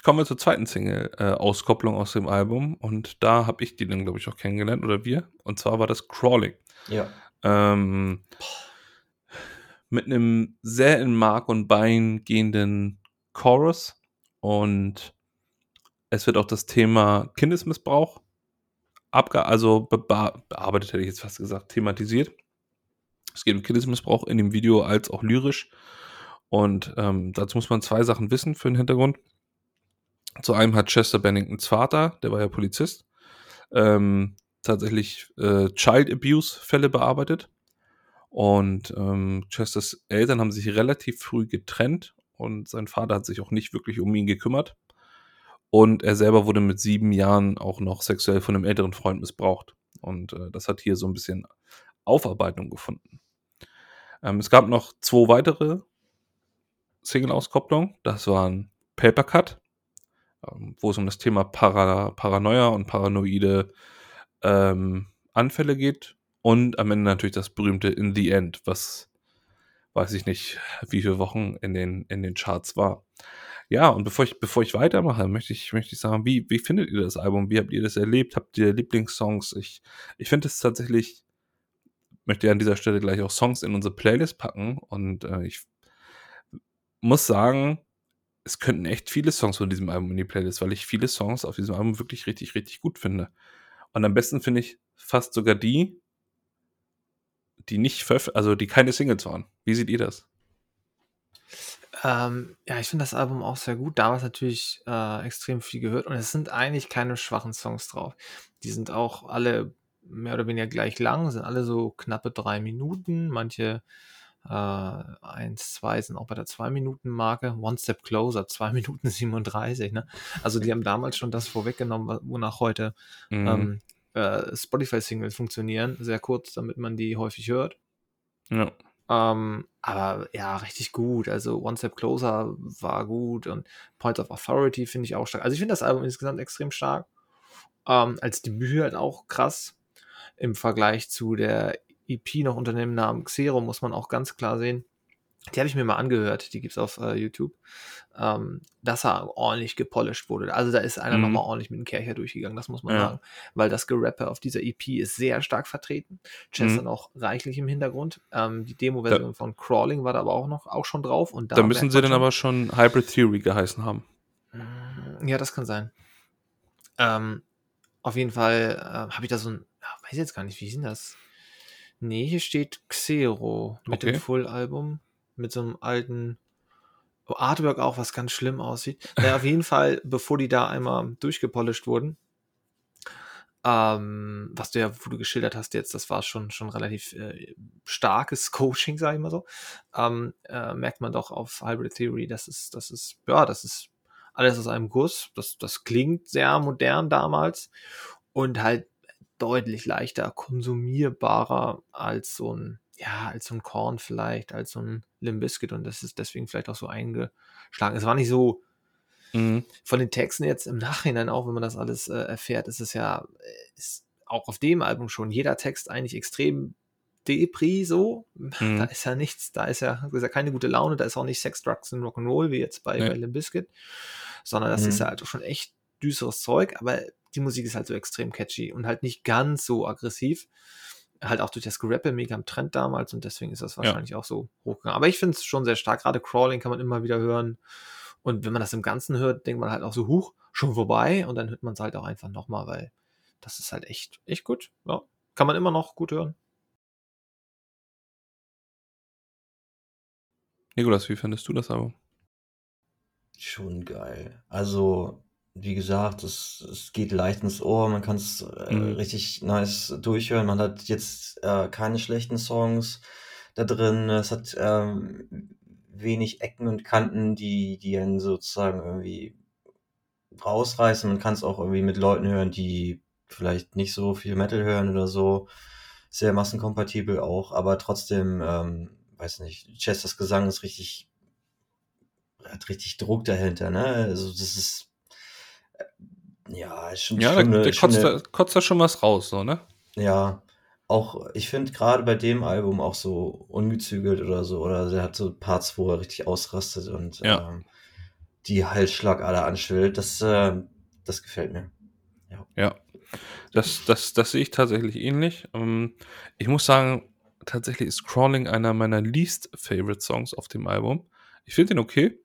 Kommen wir zur zweiten Single-Auskopplung aus dem Album. Und da habe ich die dann, glaube ich, auch kennengelernt, oder wir. Und zwar war das Crawling. Ja. Ähm, mit einem sehr in Mark und Bein gehenden Chorus. Und es wird auch das Thema Kindesmissbrauch abge also be bearbeitet, hätte ich jetzt fast gesagt, thematisiert. Es geht um Kindesmissbrauch in dem Video als auch lyrisch. Und ähm, dazu muss man zwei Sachen wissen für den Hintergrund. Zu einem hat Chester Benningtons Vater, der war ja Polizist, ähm, tatsächlich äh, Child Abuse Fälle bearbeitet. Und ähm, Chesters Eltern haben sich relativ früh getrennt und sein Vater hat sich auch nicht wirklich um ihn gekümmert. Und er selber wurde mit sieben Jahren auch noch sexuell von einem älteren Freund missbraucht. Und äh, das hat hier so ein bisschen Aufarbeitung gefunden. Ähm, es gab noch zwei weitere Single-Auskopplungen. Das waren Paper Cut, ähm, wo es um das Thema Para Paranoia und paranoide ähm, Anfälle geht. Und am Ende natürlich das berühmte In the End, was weiß ich nicht, wie viele Wochen in den, in den Charts war. Ja, und bevor ich, bevor ich weitermache, möchte ich, möchte ich sagen, wie, wie findet ihr das Album? Wie habt ihr das erlebt? Habt ihr Lieblingssongs? Ich, ich finde es tatsächlich, möchte an dieser Stelle gleich auch Songs in unsere Playlist packen und äh, ich muss sagen, es könnten echt viele Songs von diesem Album in die Playlist, weil ich viele Songs auf diesem Album wirklich richtig, richtig gut finde. Und am besten finde ich fast sogar die, die nicht also die keine Singles waren. Wie seht ihr das? Ähm, ja, ich finde das Album auch sehr gut. Damals natürlich äh, extrem viel gehört und es sind eigentlich keine schwachen Songs drauf. Die sind auch alle mehr oder weniger gleich lang, sind alle so knappe drei Minuten. Manche äh, eins, zwei sind auch bei der zwei Minuten Marke. One Step Closer, zwei Minuten 37. Ne? Also die haben damals schon das vorweggenommen, wonach heute mhm. ähm, äh, Spotify-Singles funktionieren. Sehr kurz, damit man die häufig hört. Ja. Ähm, aber ja, richtig gut. Also One Step Closer war gut und Points of Authority finde ich auch stark. Also ich finde das Album insgesamt extrem stark. Ähm, als Debüt halt auch krass. Im Vergleich zu der EP noch unter dem Namen Xero muss man auch ganz klar sehen. Die habe ich mir mal angehört, die gibt es auf äh, YouTube, ähm, dass er ordentlich gepolished wurde. Also da ist einer mhm. nochmal ordentlich mit dem Kercher durchgegangen, das muss man ja. sagen. Weil das Gerappe auf dieser EP ist sehr stark vertreten. Chester mhm. noch reichlich im Hintergrund. Ähm, die Demo-Version von Crawling war da aber auch noch auch schon drauf. Und da, da müssen sie dann aber schon Hybrid Theory geheißen haben. Mm, ja, das kann sein. Ähm, auf jeden Fall äh, habe ich da so ein, weiß jetzt gar nicht, wie ist denn das? Nee, hier steht Xero mit okay. dem Full-Album mit so einem alten Artwork auch, was ganz schlimm aussieht. Naja, auf jeden Fall, bevor die da einmal durchgepolished wurden, ähm, was du ja, wo du geschildert hast jetzt, das war schon, schon relativ äh, starkes Coaching, sag ich mal so, ähm, äh, merkt man doch auf Hybrid Theory, das ist, das ist, ja, das ist alles aus einem Guss, das, das klingt sehr modern damals und halt deutlich leichter konsumierbarer als so ein ja, als so ein Korn vielleicht, als so ein Limbiskit und das ist deswegen vielleicht auch so eingeschlagen. Es war nicht so mhm. von den Texten jetzt im Nachhinein auch, wenn man das alles äh, erfährt, ist es ja ist auch auf dem Album schon jeder Text eigentlich extrem Depri so. Mhm. Da ist ja nichts, da ist ja, ist ja keine gute Laune, da ist auch nicht Sex, Drugs und Rock'n'Roll wie jetzt bei, ja. bei Limbiskit, sondern das mhm. ist ja halt schon echt düsteres Zeug, aber die Musik ist halt so extrem catchy und halt nicht ganz so aggressiv halt auch durch das Gerappe mega am Trend damals und deswegen ist das wahrscheinlich ja. auch so hochgegangen. Aber ich finde es schon sehr stark. Gerade Crawling kann man immer wieder hören. Und wenn man das im Ganzen hört, denkt man halt auch so, huch, schon vorbei. Und dann hört man es halt auch einfach nochmal, weil das ist halt echt, echt gut. Ja, kann man immer noch gut hören. Nikolas, wie findest du das Album? Schon geil. Also, wie gesagt, es, es geht leicht ins Ohr, man kann es äh, mhm. richtig nice durchhören. Man hat jetzt äh, keine schlechten Songs da drin. Es hat ähm, wenig Ecken und Kanten, die, die einen sozusagen irgendwie rausreißen. Man kann es auch irgendwie mit Leuten hören, die vielleicht nicht so viel Metal hören oder so. Sehr massenkompatibel auch, aber trotzdem, ähm, weiß nicht, Chesters Gesang ist richtig, hat richtig Druck dahinter, ne? Also das ist ja, ist schon, ja, schon der, der kotzt, da, kotzt da schon was raus, so, ne? Ja, auch, ich finde gerade bei dem Album auch so ungezügelt oder so, oder der hat so Parts, wo er richtig ausrastet und ja. ähm, die Halsschlagader anschwillt. Das, äh, das gefällt mir. Ja. ja. Das, das, das sehe ich tatsächlich ähnlich. Ähm, ich muss sagen, tatsächlich ist Crawling einer meiner least favorite Songs auf dem Album. Ich finde ihn okay.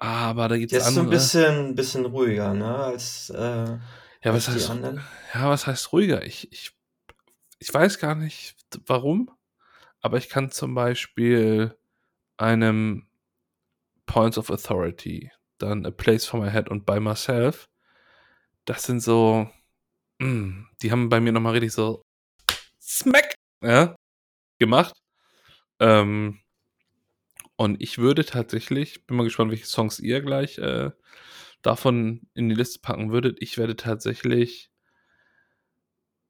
Aber da gibt es andere. Der ist so ein bisschen, bisschen ruhiger, ne? Als, äh Ja, als was die heißt, anderen? ja, was heißt ruhiger? Ich, ich, ich weiß gar nicht warum, aber ich kann zum Beispiel einem Points of Authority, dann A Place for My Head und By Myself, das sind so, mm, die haben bei mir nochmal richtig so Smack, ja, gemacht. Ähm, und ich würde tatsächlich, bin mal gespannt, welche Songs ihr gleich äh, davon in die Liste packen würdet. Ich werde tatsächlich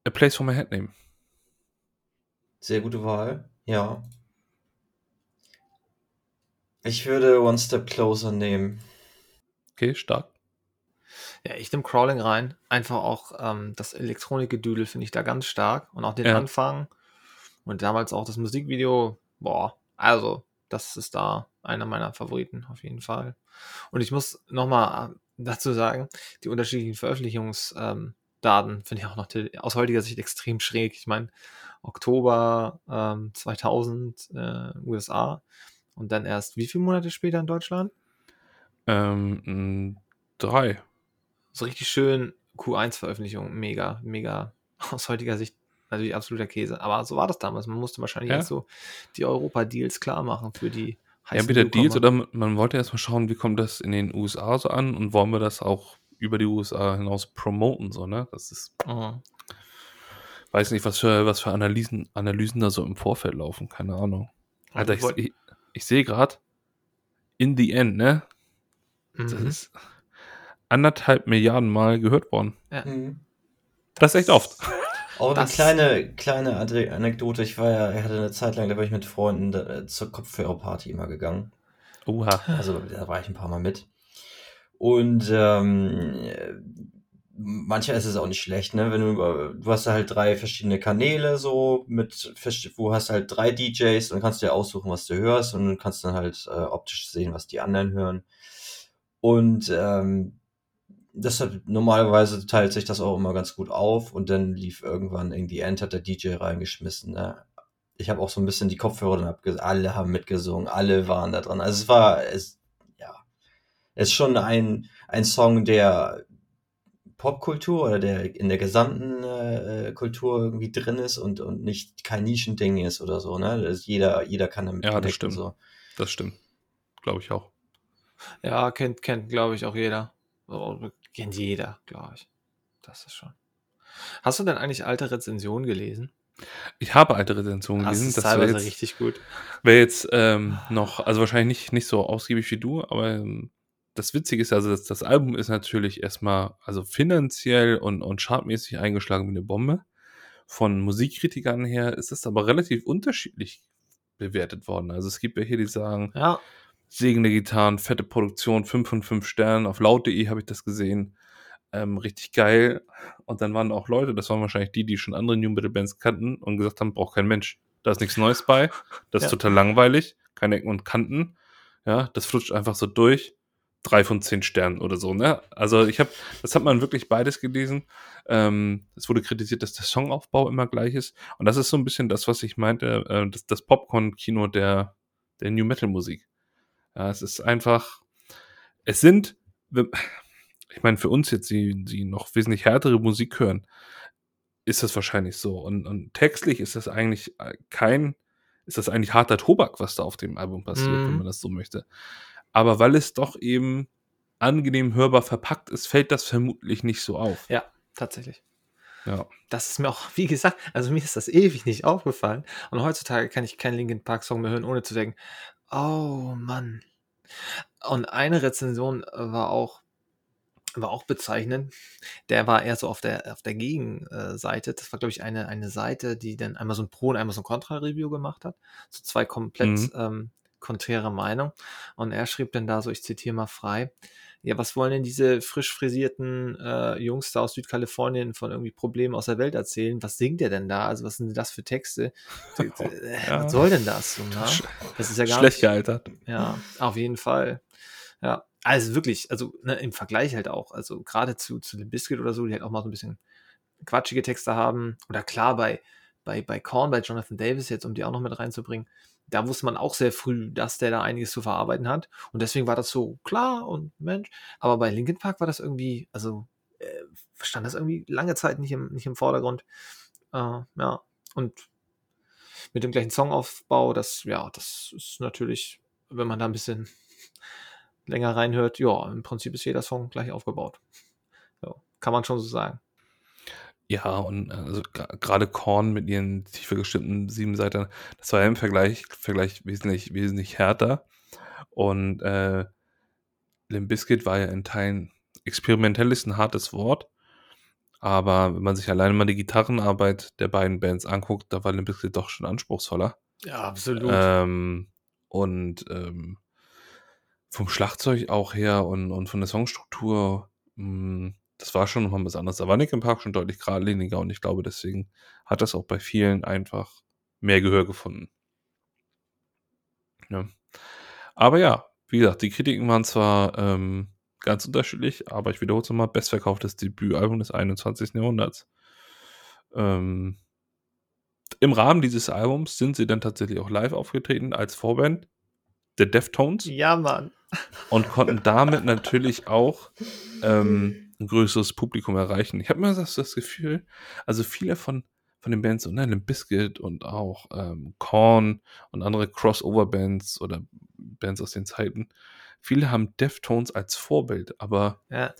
A Place for My Head nehmen. Sehr gute Wahl, ja. Ich würde One Step Closer nehmen. Okay, stark. Ja, ich nehme Crawling rein. Einfach auch ähm, das Elektronikgedüdel finde ich da ganz stark. Und auch den Ja. Anfang. Und damals auch das Musikvideo. Boah, also, das ist da einer meiner Favoriten auf jeden Fall. Und ich muss nochmal dazu sagen, die unterschiedlichen Veröffentlichungsdaten ähm, finde ich auch noch aus heutiger Sicht extrem schräg. Ich meine, Oktober ähm, 2000 äh, USA und dann erst wie viele Monate später in Deutschland? Ähm, drei. So richtig schön Q1-Veröffentlichung, mega, mega aus heutiger Sicht natürlich absoluter Käse. Aber so war das damals. Man musste wahrscheinlich Ja. erst so die Europa-Deals klar machen für die Ja, heißen wieder Deals oder man- wollte erstmal schauen, wie kommt das in den USA so an und wollen wir das auch über die USA hinaus promoten, so, ne? Das ist, Mhm. weiß nicht, was für, was für Analysen, Analysen da so im Vorfeld laufen, keine Ahnung. Alter, ich, ich, ich sehe gerade, in the end, ne? Das Mhm. ist anderthalb Milliarden Mal gehört worden. Mhm. Das ist echt oft. Auch eine kleine, kleine Anekdote. Ich war ja, ich hatte eine Zeit lang, da war ich mit Freunden da, zur Kopfhörerparty immer gegangen. Oha. Also da war ich ein paar Mal mit. Und ähm, äh, manchmal ist es auch nicht schlecht, ne? Wenn du du hast halt drei verschiedene Kanäle so mit wo hast halt drei DJs und kannst dir aussuchen, was du hörst und kannst dann halt äh, optisch sehen, was die anderen hören. Und ähm, deshalb normalerweise teilt sich das auch immer ganz gut auf und dann lief irgendwann in the End hat der DJ reingeschmissen. Ne? Ich habe auch so ein bisschen die Kopfhörer dann abgesungen, alle haben mitgesungen, alle waren da dran. Also es war, es, ja, es ist schon ein, ein Song, der Popkultur oder der in der gesamten äh, äh, Kultur irgendwie drin ist und, und nicht kein Nischending ist oder so, ne? Das jeder, jeder kann damit Ja, das stimmt. So. Das stimmt. Glaube ich auch. Ja, kennt, kennt glaube ich, auch jeder. Kennt jeder, glaube ich. Das ist schon. Hast du denn eigentlich alte Rezensionen gelesen? Ich habe alte Rezensionen Das gelesen. ist Das wäre teilweise jetzt, richtig gut. wär jetzt ähm, noch, also wahrscheinlich nicht, nicht so ausgiebig wie du, aber ähm, das Witzige ist also, dass das Album ist natürlich erstmal, also finanziell und, und chartmäßig eingeschlagen wie eine Bombe. Von Musikkritikern her ist es aber relativ unterschiedlich bewertet worden. Also es gibt welche, die sagen, Ja, segende Gitarren, fette Produktion, 5 von 5 Sternen. Auf laut.de habe ich das gesehen. Ähm, richtig geil. Und dann waren auch Leute, das waren wahrscheinlich die, die schon andere New Metal Bands kannten und gesagt haben, braucht kein Mensch. Da ist nichts Neues bei. Das ist Ja. total langweilig. Keine Ecken und Kanten. Ja, das flutscht einfach so durch. Drei von zehn Sternen oder so, ne? Also ich habe, das hat man wirklich beides gelesen. Ähm, es wurde kritisiert, dass der Songaufbau immer gleich ist. Und das ist so ein bisschen das, was ich meinte, äh, das, das Popcorn-Kino der, der New Metal Musik. Ja, es ist einfach, es sind, ich meine, für uns jetzt, die, die noch wesentlich härtere Musik hören, ist das wahrscheinlich so. Und, und textlich ist das eigentlich äh, kein, ist das eigentlich harter Tobak, was da auf dem Album passiert, Mhm. wenn man das so möchte. Aber weil es doch eben angenehm hörbar verpackt ist, fällt das vermutlich nicht so auf. ja, tatsächlich. Ja. Das ist mir auch, wie gesagt, also mir ist das ewig nicht aufgefallen. Und heutzutage kann ich keinen Linkin Park Song mehr hören, ohne zu denken, oh Mann. Und eine Rezension war auch, war auch bezeichnend. Der war eher so auf der, auf der Gegenseite. Das war, glaube ich, eine, eine Seite, die dann einmal so ein Pro- und einmal so ein Kontra-Review gemacht hat. So zwei komplett Mhm. ähm, konträre Meinungen. Und er schrieb dann da so, ich zitiere mal frei, ja, was wollen denn diese frisch frisierten äh, Jungs da aus Südkalifornien von irgendwie Problemen aus der Welt erzählen? Was singt der denn da? Also was sind denn das für Texte? Ja. Was soll denn das? So, na? Das ist ja gar Schlecht nicht. gealtert. Ja, auf jeden Fall. Ja, also wirklich, also ne, im Vergleich halt auch, also gerade zu, zu dem Biscuit oder so, die halt auch mal so ein bisschen quatschige Texte haben. Oder klar, bei, bei, bei Korn, bei Jonathan Davis jetzt, um die auch noch mit reinzubringen, da wusste man auch sehr früh, dass der da einiges zu verarbeiten hat. Und deswegen war das so klar und Mensch. Aber bei Linkin Park war das irgendwie, also äh, stand das irgendwie lange Zeit nicht im, nicht im Vordergrund. Äh, ja, und mit dem gleichen Songaufbau, das, ja, das ist natürlich, wenn man da ein bisschen länger reinhört, ja, im Prinzip ist jeder Song gleich aufgebaut. Ja, kann man schon so sagen. Ja, und also gerade Korn mit ihren tiefer gestimmten sieben Seiten, das war ja im Vergleich, Vergleich wesentlich, wesentlich härter. Und äh, Limp Bizkit war ja in Teilen experimentell ist ein hartes Wort, aber wenn man sich alleine mal die Gitarrenarbeit der beiden Bands anguckt, da war Limp Bizkit doch schon anspruchsvoller. Ja, absolut. Ähm, und ähm, vom Schlagzeug auch her und, und von der Songstruktur, mh, hm, das war schon nochmal was anderes. Da war Nick im Park schon deutlich geradliniger und ich glaube, deswegen hat das auch bei vielen einfach mehr Gehör gefunden. Ja. Aber ja, wie gesagt, die Kritiken waren zwar ähm, ganz unterschiedlich, aber ich wiederhole es nochmal, bestverkauftes Debütalbum des 21. Jahrhunderts. Ähm, Im Rahmen dieses Albums sind sie dann tatsächlich auch live aufgetreten als Vorband der Deftones. Ja, Mann. Und konnten damit natürlich auch ähm, ein größeres Publikum erreichen. Ich habe mir das, das, Gefühl, also viele von, von den Bands, so, ne, Limp Bizkit und auch ähm, Korn und andere Crossover-Bands oder Bands aus den Zeiten, viele haben Deftones als Vorbild, aber ja.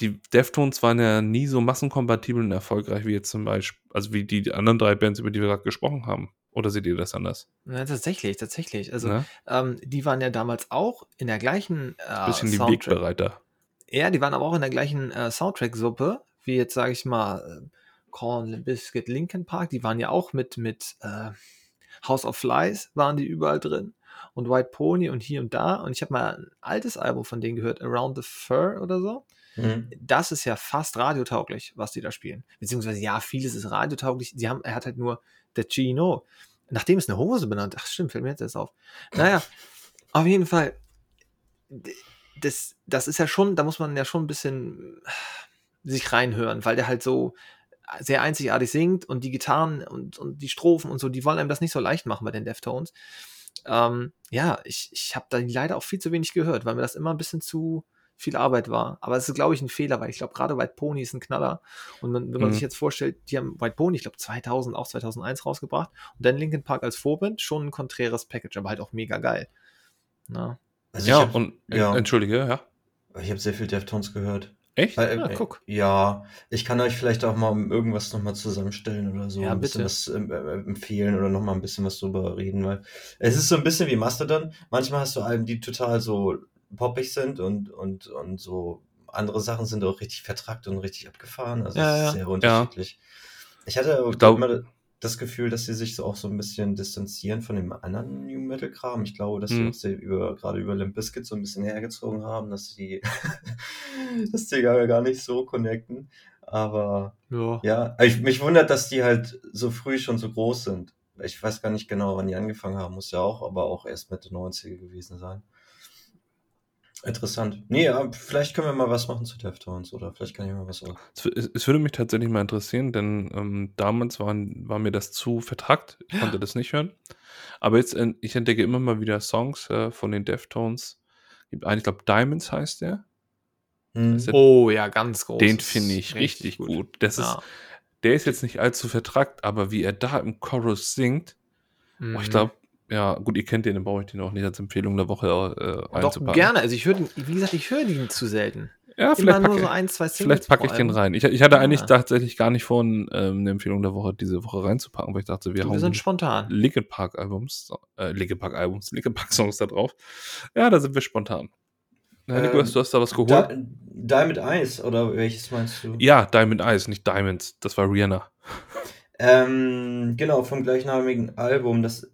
die Deftones waren ja nie so massenkompatibel und erfolgreich wie jetzt zum Beispiel, also wie die anderen drei Bands, über die wir gerade gesprochen haben. Oder seht ihr das anders? Ja, tatsächlich, tatsächlich. Also, ne? ähm, die waren ja damals auch in der gleichen. Äh, Bisschen die Wegbereiter. Ja, die waren aber auch in der gleichen äh, Soundtrack-Suppe, wie jetzt, sage ich mal, äh, Korn, Biscuit, Linkin Park. Die waren ja auch mit, mit äh, House of Flies, waren die überall drin. Und White Pony und hier und da. Und ich habe mal ein altes Album von denen gehört, Around the Fur oder so. Mhm. Das ist ja fast radiotauglich, was die da spielen. Beziehungsweise, ja, vieles ist radiotauglich. Sie haben, er hat halt nur der Gino. Nachdem ist eine Hose benannt. Ach, stimmt, fällt mir jetzt erst auf. Naja, auf jeden Fall. Das, das ist ja schon, da muss man ja schon ein bisschen sich reinhören, weil der halt so sehr einzigartig singt und die Gitarren und, und die Strophen und so, die wollen einem das nicht so leicht machen bei den Deftones. Ähm, ja, ich, ich habe da leider auch viel zu wenig gehört, weil mir das immer ein bisschen zu viel Arbeit war. Aber es ist, glaube ich, ein Fehler, weil ich glaube, gerade White Pony ist ein Knaller. Und man, wenn man mhm. sich jetzt vorstellt, die haben White Pony, ich glaube, 2000, auch 2001 rausgebracht und dann Linkin Park als Vorband, schon ein konträres Package, aber halt auch mega geil. Na? Also ja, hab, und ja. entschuldige, ja. Ich habe sehr viel Deftones gehört. Echt? Weil, ja, äh, guck. Ja, ich kann euch vielleicht auch mal irgendwas nochmal zusammenstellen oder so. Ja, ein bitte. bisschen was äh, empfehlen oder nochmal ein bisschen was drüber reden, weil es ist so ein bisschen wie Mastodon. Manchmal hast du Alben, die total so poppig sind und, und, und so andere Sachen sind auch richtig vertrackt und richtig abgefahren. Also ja, es ist sehr unterschiedlich. Ich hatte ich glaub, immer das Gefühl, dass sie sich so auch so ein bisschen distanzieren von dem anderen New Metal Kram. Ich glaube, dass mhm. sie über, gerade über Limp Bizkit so ein bisschen hergezogen haben, dass die, dass die gar, gar nicht so connecten. Aber ja, ja ich, mich wundert, dass die halt so früh schon so groß sind. Ich weiß gar nicht genau, wann die angefangen haben, muss ja auch, aber auch erst Mitte 90er gewesen sein. Interessant. Nee, ja, vielleicht können wir mal was machen zu Deftones oder vielleicht kann ich mal was auch. Es, es würde mich tatsächlich mal interessieren, denn ähm, damals waren, war mir das zu vertrackt. Ich konnte das nicht hören. Aber jetzt, äh, ich entdecke immer mal wieder Songs äh, von den Deftones. Gibt einen, ich glaube, Diamonds heißt der. Hm. der oh ja, ganz groß. Den finde ich richtig, richtig gut. gut. Das ja. ist, der ist jetzt nicht allzu vertrackt, aber wie er da im Chorus singt, mhm. oh, ich mhm. glaube, ja, gut, ihr kennt den, dann brauche ich den auch nicht als Empfehlung der Woche äh, einzupacken. Doch, gerne. Also ich höre den, wie gesagt, ich höre den zu selten. Ja, vielleicht packe, so ein, vielleicht packe ich den rein. Ich, ich hatte ja. eigentlich tatsächlich gar nicht vor, ähm, eine Empfehlung der Woche diese Woche reinzupacken, weil ich dachte, wir, du, wir sind spontan. Linkin Park Albums, äh, Linkin Park Albums, Linkin Park Songs da drauf. Ja, da sind wir spontan. Ja, ähm, du hast da was geholt? Di Diamond Eyes, oder welches meinst du? Ja, Diamond Eyes, nicht Diamonds. Das war Rihanna. Ähm, genau, vom gleichnamigen Album. Das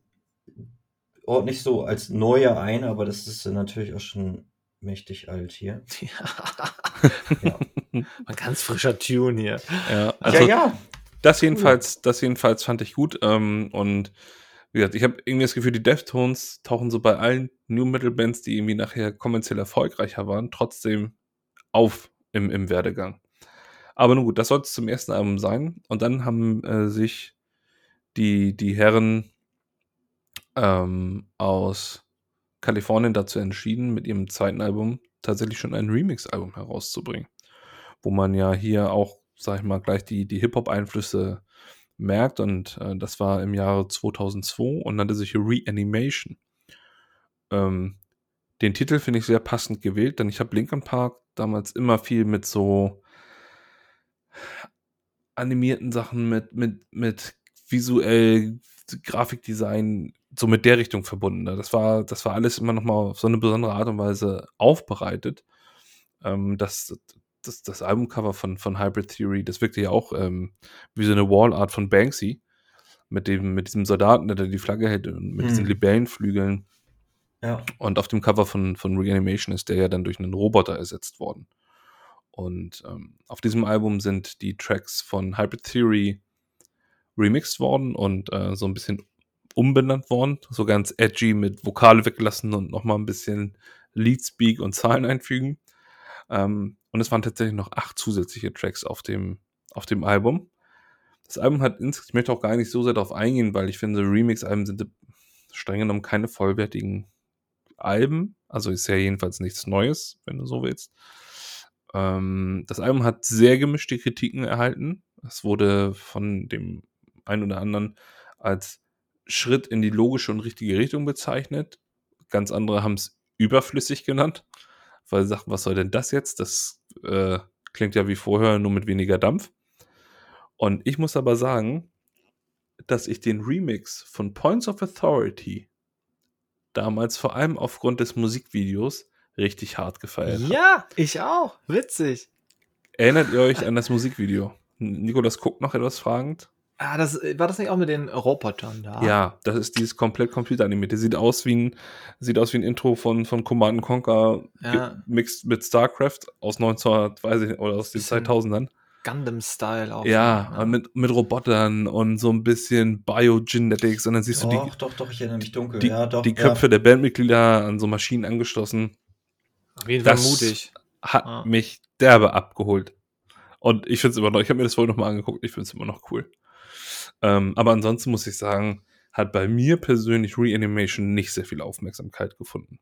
ordne ich so als neuer ein, aber das ist natürlich auch schon mächtig alt hier. Ja. ja. Ein ganz frischer Tune hier. Ja, also ja, ja. Das jedenfalls, das jedenfalls fand ich gut. Ähm, und wie gesagt, ich habe irgendwie das Gefühl, die Deftones tauchen so bei allen New Metal Bands, die irgendwie nachher kommerziell erfolgreicher waren, trotzdem auf im, im Werdegang. Aber nun gut, das sollte es zum ersten Album sein. Und dann haben äh, sich die, die Herren ähm, aus Kalifornien dazu entschieden, mit ihrem zweiten Album tatsächlich schon ein Remix-Album herauszubringen. wo man ja hier auch, sag ich mal, gleich die, die Hip-Hop-Einflüsse merkt. Und äh, das war im Jahre 2002 und nannte sich Reanimation. Ähm, den Titel finde ich sehr passend gewählt, denn ich habe Linkin Park damals immer viel mit so animierten Sachen, mit, mit, mit visuell Grafikdesign, so mit der Richtung verbunden. Das war, das war alles immer nochmal auf so eine besondere Art und Weise aufbereitet. Ähm, das, das, das Albumcover von, von Hybrid Theory, das wirkte ja auch ähm, wie so eine Wallart von Banksy. Mit, dem, mit diesem Soldaten, der die Flagge hält und mit hm. diesen Libellenflügeln. Ja. Und auf dem Cover von, von Reanimation ist der ja dann durch einen Roboter ersetzt worden. Und ähm, auf diesem Album sind die Tracks von Hybrid Theory remixed worden und äh, so ein bisschen umbenannt worden. So ganz edgy mit Vokale weggelassen und nochmal ein bisschen Leadspeak und Zahlen einfügen. Ähm, und es waren tatsächlich noch acht zusätzliche Tracks auf dem, auf dem Album. Das Album hat insgesamt, ich möchte auch gar nicht so sehr darauf eingehen, weil ich finde, Remix-Alben sind streng genommen keine vollwertigen Alben. Also ist ja jedenfalls nichts Neues, wenn du so willst. Ähm, das Album hat sehr gemischte Kritiken erhalten. Es wurde von dem einen oder anderen als Schritt in die logische und richtige Richtung bezeichnet. Ganz andere haben es überflüssig genannt, weil sie sagten, was soll denn das jetzt? Das äh, klingt ja wie vorher, nur mit weniger Dampf. Und ich muss aber sagen, dass ich den Remix von Points of Authority damals vor allem aufgrund des Musikvideos richtig hart gefeiert habe. Ja, ich auch. Witzig. Erinnert ihr euch an das Musikvideo? Nikolas guckt noch etwas fragend. Ah, das, äh, war das nicht auch mit den Robotern da? Ja, das ist dieses komplett computeranimierte. Sieht aus wie ein, sieht aus wie ein Intro von, von Command Conquer ja. mixed mit StarCraft aus 1900, weiß ich, oder aus den 2000ern. Gundam-Style auch. Ja, ja, Mit, mit Robotern und so ein bisschen Biogenetics und dann siehst doch, du die. Doch, doch, ich erinnere mich dunkel. Die, ja, doch, die Köpfe ja. der Bandmitglieder an so Maschinen angeschlossen. Auf jeden Fall das mutig. Hat ah. mich derbe abgeholt. Und ich finde es immer noch, ich habe mir das vorhin nochmal angeguckt, ich finde es immer noch cool. Ähm, aber ansonsten muss ich sagen, hat bei mir persönlich Reanimation nicht sehr viel Aufmerksamkeit gefunden.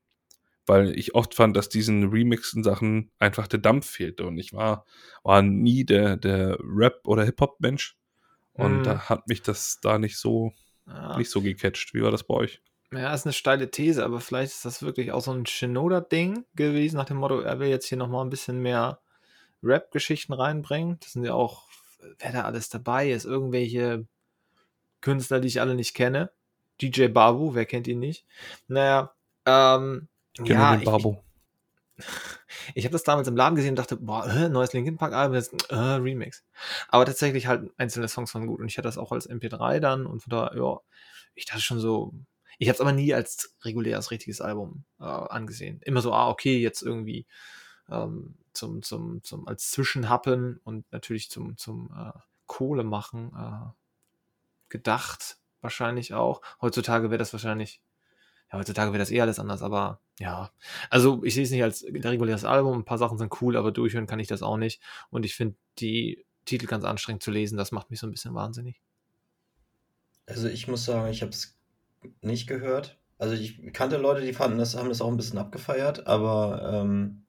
Weil ich oft fand, dass diesen remixen Sachen einfach der Dampf fehlte. Und ich war, war nie der, der Rap- oder Hip-Hop-Mensch. Und hm. da hat mich das da nicht so, ja. nicht so gecatcht. Wie war das bei euch? Ja, ist eine steile These, aber vielleicht ist das wirklich auch so ein Shinoda-Ding gewesen, nach dem Motto, er will jetzt hier nochmal ein bisschen mehr Rap-Geschichten reinbringen. Das sind ja auch, wer da alles dabei ist, irgendwelche Künstler, die ich alle nicht kenne. DJ Babu, wer kennt ihn nicht? Naja, ähm, ja, den Babu. Ich, ich habe das damals im Laden gesehen und dachte, boah, äh, neues Linkin Park Album, jetzt äh, Remix. Aber tatsächlich halt einzelne Songs waren gut und ich hatte das auch als MP3 dann und von da, ja, ich dachte schon so, ich habe es aber nie als reguläres richtiges Album äh, angesehen. Immer so, ah, okay, jetzt irgendwie ähm, zum, zum, zum, als Zwischenhappen und natürlich zum, zum äh, Kohle machen äh, gedacht, wahrscheinlich auch. Heutzutage wäre das wahrscheinlich, ja, heutzutage wäre das eh alles anders, aber ja. Also ich sehe es nicht als reguläres Album, ein paar Sachen sind cool, aber durchhören kann ich das auch nicht. Und ich finde die Titel ganz anstrengend zu lesen, das macht mich so ein bisschen wahnsinnig. Also ich muss sagen, ich habe es nicht gehört. Also ich kannte Leute, die fanden das, haben das auch ein bisschen abgefeiert, aber ähm,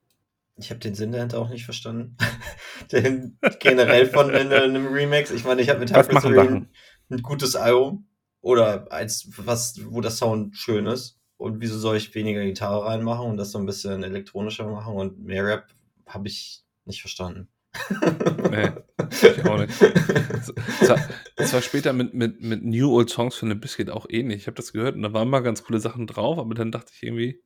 ich habe den Sinn dahinter auch nicht verstanden. den, generell von einem Remix. Ich meine, ich habe mit Hyper ein gutes Album oder eins, was, wo der Sound schön ist. Und wieso soll ich weniger Gitarre reinmachen und das so ein bisschen elektronischer machen und mehr Rap habe ich nicht verstanden. nee, ich auch nicht. Es war, später mit, mit, mit New Old Songs von The Biscuit auch ähnlich. Ich habe das gehört und da waren mal ganz coole Sachen drauf, aber dann dachte ich irgendwie,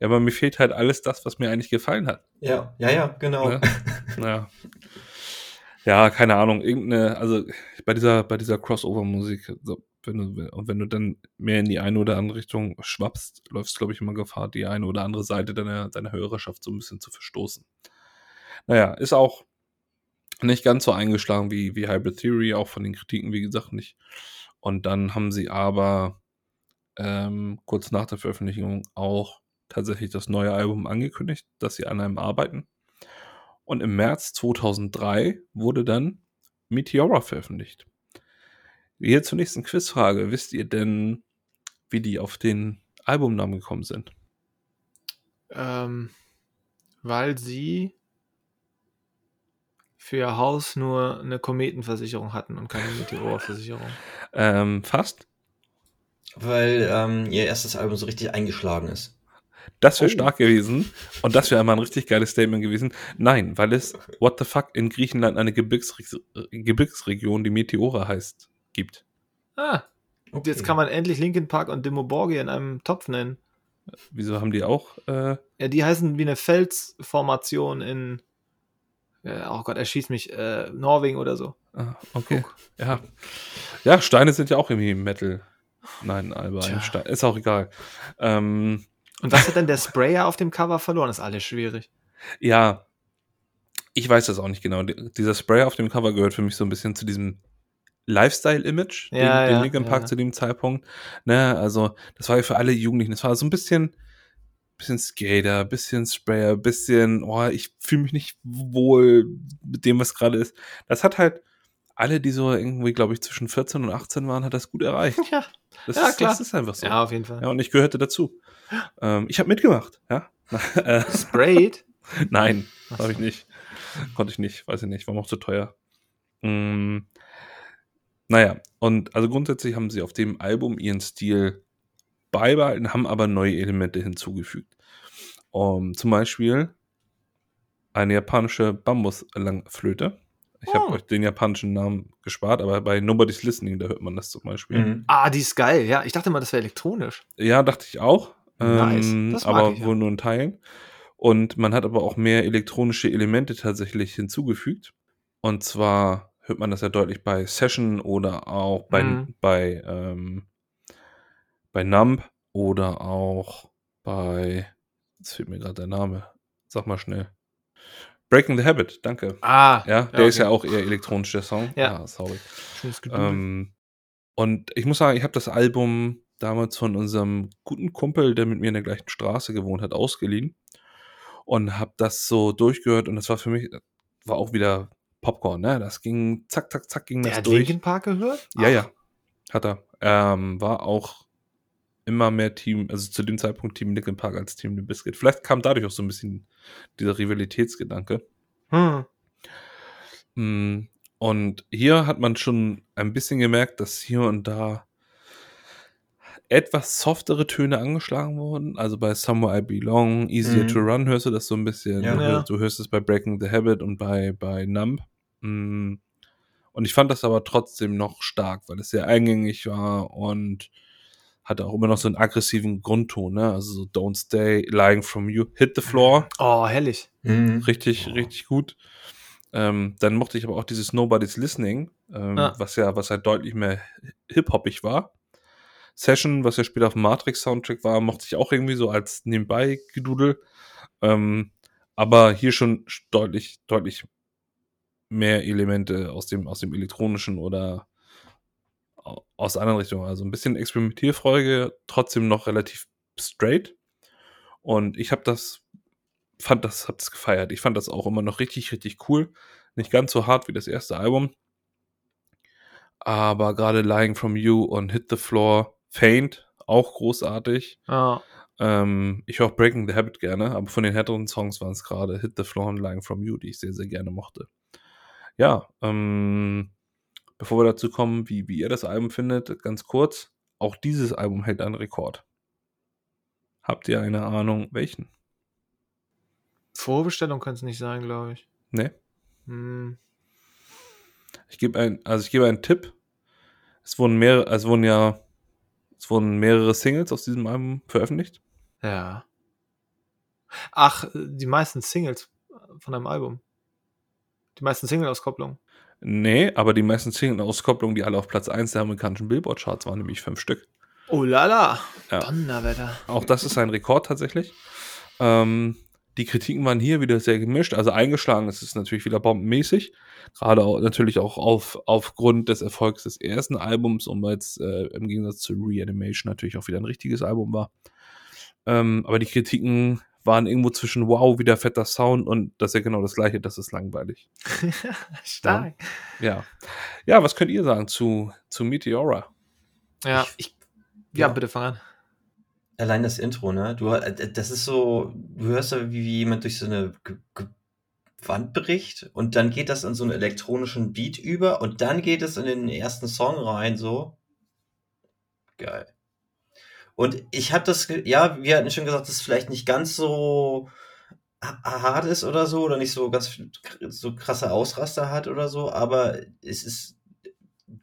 ja, aber mir fehlt halt alles das, was mir eigentlich gefallen hat. Ja, ja, ja, genau. Ja, ja. Ja keine Ahnung, irgendeine, also bei dieser, bei dieser Crossover-Musik, so, wenn du, und wenn du dann mehr in die eine oder andere Richtung schwappst, läufst du, glaube ich, immer Gefahr, die eine oder andere Seite deiner, deiner Hörerschaft so ein bisschen zu verstoßen. Naja, ist auch nicht ganz so eingeschlagen wie, wie Hybrid Theory, auch von den Kritiken, wie gesagt, nicht. Und dann haben sie aber ähm, kurz nach der Veröffentlichung auch tatsächlich das neue Album angekündigt, dass sie an einem arbeiten. Und im März 2003 wurde dann Meteora veröffentlicht. Hier zur nächsten Quizfrage. Wisst ihr denn, wie die auf den Albumnamen gekommen sind? Ähm, weil sie für ihr Haus nur eine Kometenversicherung hatten und keine Meteorversicherung. Ähm, fast. Weil ähm, ihr erstes Album so richtig eingeschlagen ist. Das wäre Oh. stark gewesen. Und das wäre einmal ein richtig geiles Statement gewesen. Nein, weil es, what the fuck, in Griechenland eine Gebirgsre Gebirgsregion, die Meteora heißt, gibt. Ah, Okay. jetzt kann man endlich Linkin Park und Dimo Borgia in einem Topf nennen. Wieso haben die auch, äh, Ja, die heißen wie eine Felsformation in, äh, oh Gott, erschießt mich, äh, Norwegen oder so. ah, okay. Ja. Ja, Steine sind ja auch irgendwie Metal. Nein, Alba, Stein. Ist auch egal. Ähm, Und was hat denn der Sprayer auf dem Cover verloren? ist alles schwierig. Ja, ich weiß das auch nicht genau. Die- Dieser Spray auf dem Cover gehört für mich so ein bisschen zu diesem Lifestyle-Image, den, Ja, den ja, Linkin Park ja. zu dem Zeitpunkt. Ne, also, das war ja für alle Jugendlichen. Das war so ein bisschen, bisschen Skater, bisschen Sprayer, bisschen, oh, ich fühle mich nicht wohl mit dem, was gerade ist. Das hat halt alle, die so irgendwie, glaube ich, zwischen 14 und 18 waren, hat das gut erreicht. Ja, Das, Ja, ist, klar. das ist einfach so. ja auf jeden Fall. Ja, und ich gehörte dazu. Ähm, ich habe mitgemacht, ja. Äh, Sprayed? Nein, habe ich nicht. Konnte ich nicht, weiß ich nicht, war mir auch zu teuer. Mm, naja, und also grundsätzlich haben sie auf dem Album ihren Stil beibehalten, haben aber neue Elemente hinzugefügt. Um, zum Beispiel eine japanische Bambus-Langflöte. Ich habe Oh. euch den japanischen Namen gespart, aber bei Nobody's Listening, da hört man das zum Beispiel. Mhm. Ah, die ist geil. Ja, ich dachte mal, das wäre elektronisch. Ja, dachte ich auch. Nice. Ähm, Das mag aber ich, ja. wohl nur in Teilen. Und man hat aber auch mehr elektronische Elemente tatsächlich hinzugefügt. Und zwar hört man das ja deutlich bei Session oder auch bei, Mhm. bei, ähm, bei Numb oder auch bei, jetzt fehlt mir gerade der Name, sag mal schnell. Breaking the Habit, danke. Ah, Ja, der ist okay. ja auch eher elektronisch, der Song. Ja. Ah, sorry. Schönes. Ähm, und ich muss sagen, ich habe das Album damals von unserem guten Kumpel, der mit mir in der gleichen Straße gewohnt hat, ausgeliehen und habe das so durchgehört und das war für mich, war auch wieder Popcorn, ne? Das ging zack, zack, zack, ging Der das hat durch. Linkin Park gehört? Ja, Ach, ja, hat er. Ähm, war auch immer mehr Team, also zu dem Zeitpunkt Team Linkin Park als Team The Biscuit. Vielleicht kam dadurch auch so ein bisschen dieser Rivalitätsgedanke. Hm. Mm, Und hier hat man schon ein bisschen gemerkt, dass hier und da etwas softere Töne angeschlagen wurden. Also bei Somewhere I Belong, Easier Mhm. to Run hörst du das so ein bisschen. Ja. Du, Ja. hörst, du hörst es bei Breaking the Habit und bei, bei Numb. Mm. Und ich fand das aber trotzdem noch stark, weil es sehr eingängig war und hatte auch immer noch so einen aggressiven Grundton, ne? Also so Don't Stay, Lying From You, Hit the Floor. Oh, herrlich. Mhm. Richtig, Oh. richtig gut. Ähm, dann mochte ich aber auch dieses Nobody's Listening, ähm, Ja. was ja, was halt deutlich mehr hip-hoppig war. Session, was ja später auf dem Matrix-Soundtrack war, mochte ich auch irgendwie so als nebenbei gedudel. Ähm, aber hier schon deutlich, deutlich mehr Elemente aus dem, aus dem elektronischen oder aus anderen Richtungen. Also ein bisschen Experimentierfreude, trotzdem noch relativ straight. Und ich habe das, fand das, hab das gefeiert. Ich fand das auch immer noch richtig, richtig cool. Nicht ganz so hart wie das erste Album. Aber gerade Lying From You und Hit the Floor, Faint, auch großartig. Ja. Ähm, ich höre auch Breaking the Habit gerne, aber von den härteren Songs waren es gerade Hit the Floor und Lying From You, die ich sehr, sehr gerne mochte. Ja, ähm, bevor wir dazu kommen, wie, wie ihr das Album findet, ganz kurz, auch dieses Album hält einen Rekord. Habt ihr eine Ahnung, welchen? Vorbestellung könnte es nicht sein, glaube ich. Ne? Hm. Ich gebe ein, also ich gebe einen Tipp. Es wurden mehrere, es wurden ja, es wurden mehrere Singles aus diesem Album veröffentlicht. Ja. Ach, die meisten Singles von einem Album. Die meisten Single-Auskopplungen. Nee, aber die meisten Single-Auskopplungen, die alle auf Platz 1 der amerikanischen Billboard-Charts waren, nämlich fünf Stück. Oh lala. Ja. Donnerwetter. Auch das ist ein Rekord tatsächlich. Ähm, die Kritiken waren hier wieder sehr gemischt. Also eingeschlagen ist es natürlich wieder bombenmäßig. Gerade auch, natürlich auch auf, aufgrund des Erfolgs des ersten Albums und weil es äh, im Gegensatz zu Reanimation natürlich auch wieder ein richtiges Album war. Ähm, aber die Kritiken waren irgendwo zwischen wow, wieder fetter Sound und das ist ja genau das gleiche, das ist langweilig. Stark. Ja. Ja, was könnt ihr sagen zu, zu Meteora? Ja. Ich- ja, ja. bitte fang an. Allein das Intro, ne? Du, äh, das ist so, du hörst ja, wie, wie jemand durch so eine ge- ge- Wand bricht und dann geht das in so einen elektronischen Beat über und dann geht es in den ersten Song rein, so. Geil. Und ich habe das, ja, wir hatten schon gesagt, dass es vielleicht nicht ganz so hart ist oder so oder nicht so ganz so krasse Ausraster hat oder so, aber es ist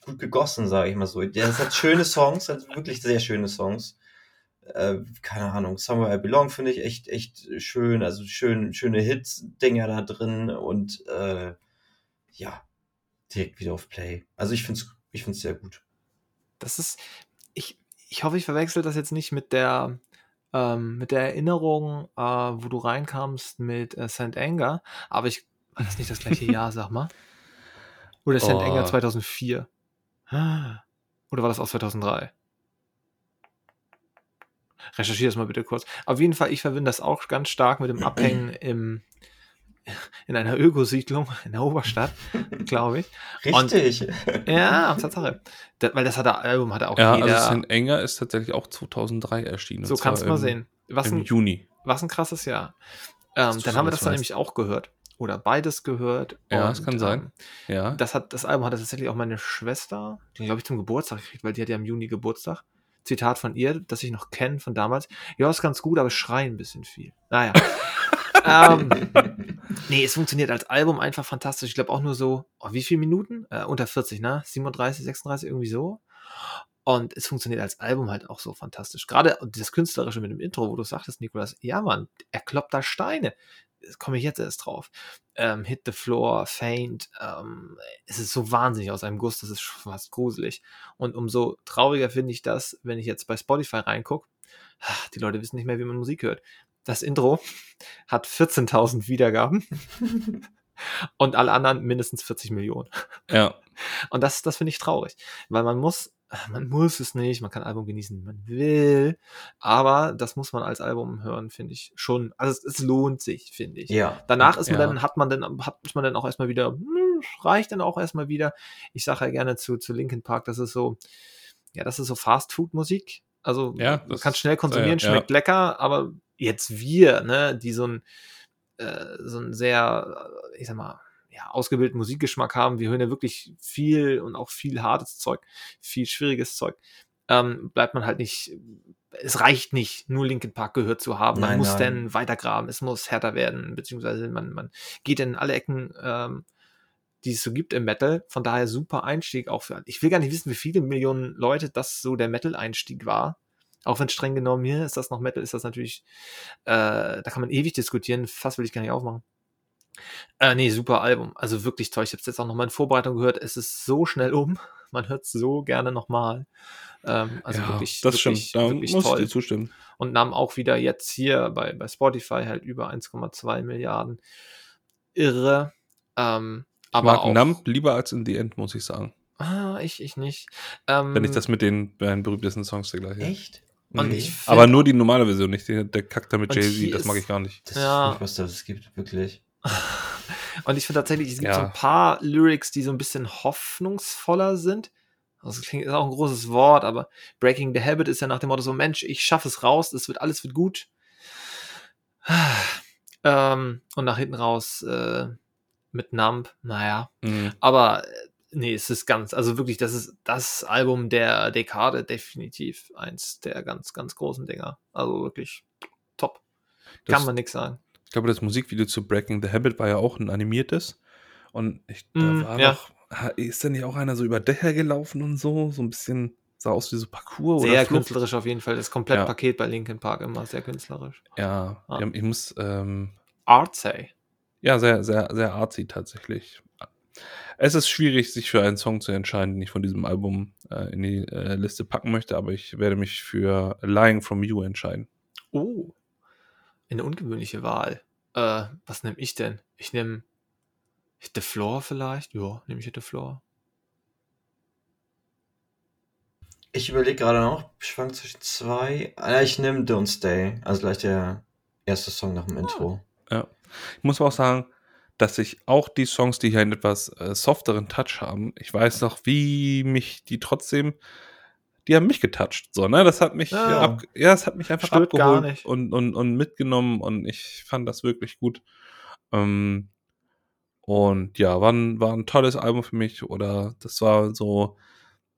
gut gegossen, sage ich mal so. Es hat schöne Songs, hat wirklich sehr schöne Songs. Äh, keine Ahnung, Somewhere I Belong finde ich echt, echt schön. Also schön, schöne Hits-Dinger da drin und äh, ja, direkt wieder auf Play. Also ich finde es ich find's sehr gut. Das ist, ich, ich hoffe, ich verwechsel das jetzt nicht mit der, ähm, mit der Erinnerung, äh, wo du reinkamst mit äh, St. Anger, aber ich, war das nicht das gleiche Jahr, sag mal? Oder St. Oh. Anger 2004? Oder war das auch 2003? Recherchiere das mal bitte kurz. Auf jeden Fall, ich verbinde das auch ganz stark mit dem Abhängen im, in einer Ökosiedlung in der Oberstadt, glaube ich. Richtig. Ja, Tatsache. Da, weil das hat der Album hat auch Ja, jeder. also St. Enger ist tatsächlich auch 2003 erschienen. und so kannst du mal sehen. Was Im ein, Juni. was ein krasses Jahr. Ähm, dann haben wir das dann nämlich auch gehört. Oder beides gehört. Ja, das kann sein. Ähm, Ja. das, hat, das Album hatte tatsächlich auch meine Schwester, die glaube ich zum Geburtstag gekriegt, weil die hat ja im Juni Geburtstag. Zitat von ihr, das ich noch kenne von damals. Ja, ist ganz gut, aber schreien ein bisschen viel. Naja. ähm, nee, es funktioniert als Album einfach fantastisch. Ich glaube auch nur so, oh, wie viele Minuten? Äh, unter 40, ne? 37, 36, irgendwie so. Und es funktioniert als Album halt auch so fantastisch. Gerade das Künstlerische mit dem Intro, wo du sagtest, Nikolas, ja Mann, er kloppt da Steine. Das komme ich jetzt erst drauf. Ähm, Hit the Floor, Faint, ähm, es ist so wahnsinnig aus einem Guss, das ist fast gruselig. Und umso trauriger finde ich das, wenn ich jetzt bei Spotify reingucke. Die Leute wissen nicht mehr, wie man Musik hört. Das Intro hat 14.000 Wiedergaben und alle anderen mindestens 40 Millionen. Ja. Und das, das finde ich traurig, weil man muss, man muss es nicht, man kann Album genießen, wie man will, aber das muss man als Album hören, finde ich schon. Also es, es lohnt sich, finde ich. Ja. Danach ist man Ja. dann, hat man dann, hat man dann auch erstmal wieder, hm, reicht dann auch erstmal wieder. Ich sage ja gerne zu, zu Linkin Park, das ist so, ja, das ist so Fast-Food-Musik. Also Ja, man kann schnell konsumieren, ja, schmeckt lecker, aber jetzt wir, ne, die so ein, äh, so ein sehr, äh, ich sag mal, ja, ausgebildeten Musikgeschmack haben. Wir hören ja wirklich viel und auch viel hartes Zeug, viel schwieriges Zeug. Ähm, bleibt man halt nicht, es reicht nicht, nur Linkin Park gehört zu haben. Man Nein, muss nein. dann weitergraben, es muss härter werden, beziehungsweise man, man geht in alle Ecken, ähm, die es so gibt im Metal. Von daher super Einstieg auch für. Ich will gar nicht wissen, wie viele Millionen Leute das so der Metal-Einstieg war. Auch wenn streng genommen hier ist das noch Metal, ist das natürlich, äh, da kann man ewig diskutieren. Fast will ich gar nicht aufmachen. Äh, nee, super Album. Also wirklich toll. Ich habe es jetzt auch noch mal in Vorbereitung gehört. Es ist so schnell um. Man hört es so gerne nochmal. Ähm, also ja, wirklich, das wirklich, stimmt. Da wirklich muss toll ich dir zustimmen. und nahm auch wieder jetzt hier bei, bei Spotify halt über 1,2 Milliarden. Irre. Ähm, Ich aber mag auch, Numb lieber als in The End, muss ich sagen. Ah, ich, ich nicht. Ähm, Wenn ich das mit den beiden berühmtesten Songs vergleiche. Echt? Und find- Aber nur die normale Version, nicht der, der Kack da mit Jay-Z, das mag ich gar nicht. Das Ja. ist nicht, was das gibt, wirklich. Und ich finde tatsächlich, es gibt Ja. so ein paar Lyrics, die so ein bisschen hoffnungsvoller sind. Also das klingt ist auch ein großes Wort, aber Breaking the Habit ist ja nach dem Motto so, Mensch, ich schaffe es raus, es wird alles wird gut. Ähm, und nach hinten raus äh, mit Numb, naja. Mhm. Aber nee, es ist ganz, also wirklich, das ist das Album der Dekade, definitiv eins der ganz, ganz großen Dinger. Also wirklich top. Das- Kann man nix sagen. Ich glaube, das Musikvideo zu Breaking the Habit war ja auch ein animiertes. Und ich, da Mm, war ja. noch, ist da nicht auch einer so über Dächer gelaufen und so? So ein bisschen, sah aus wie so Parcours Sehr oder Flucht. künstlerisch auf jeden Fall. Das komplette Ja. Paket bei Linkin Park immer sehr künstlerisch. Ja, Ah. ich muss, ähm, Artsy. ja, sehr, sehr, sehr artsy tatsächlich. Es ist schwierig, sich für einen Song zu entscheiden, den ich von diesem Album äh, in die äh, Liste packen möchte, aber ich werde mich für Lying From You entscheiden. Oh. Eine ungewöhnliche Wahl. Äh, was nehme ich denn? Ich nehme the Floor vielleicht? Ja, nehme ich the Floor. Ich überlege gerade noch, schwank zwischen zwei. Ah, ich nehme Don't Stay. Also gleich der erste Song nach dem Intro. Ich muss aber auch sagen, dass ich auch die Songs, die hier einen etwas äh, softeren Touch haben, ich weiß noch, wie mich die trotzdem, die haben mich getoucht, so, ne? Das hat mich, Ja. ab, ja es hat mich einfach Stört abgeholt. Und, und, und mitgenommen und ich fand das wirklich gut. Ähm, Und ja, war ein, war ein tolles Album für mich. Oder das war so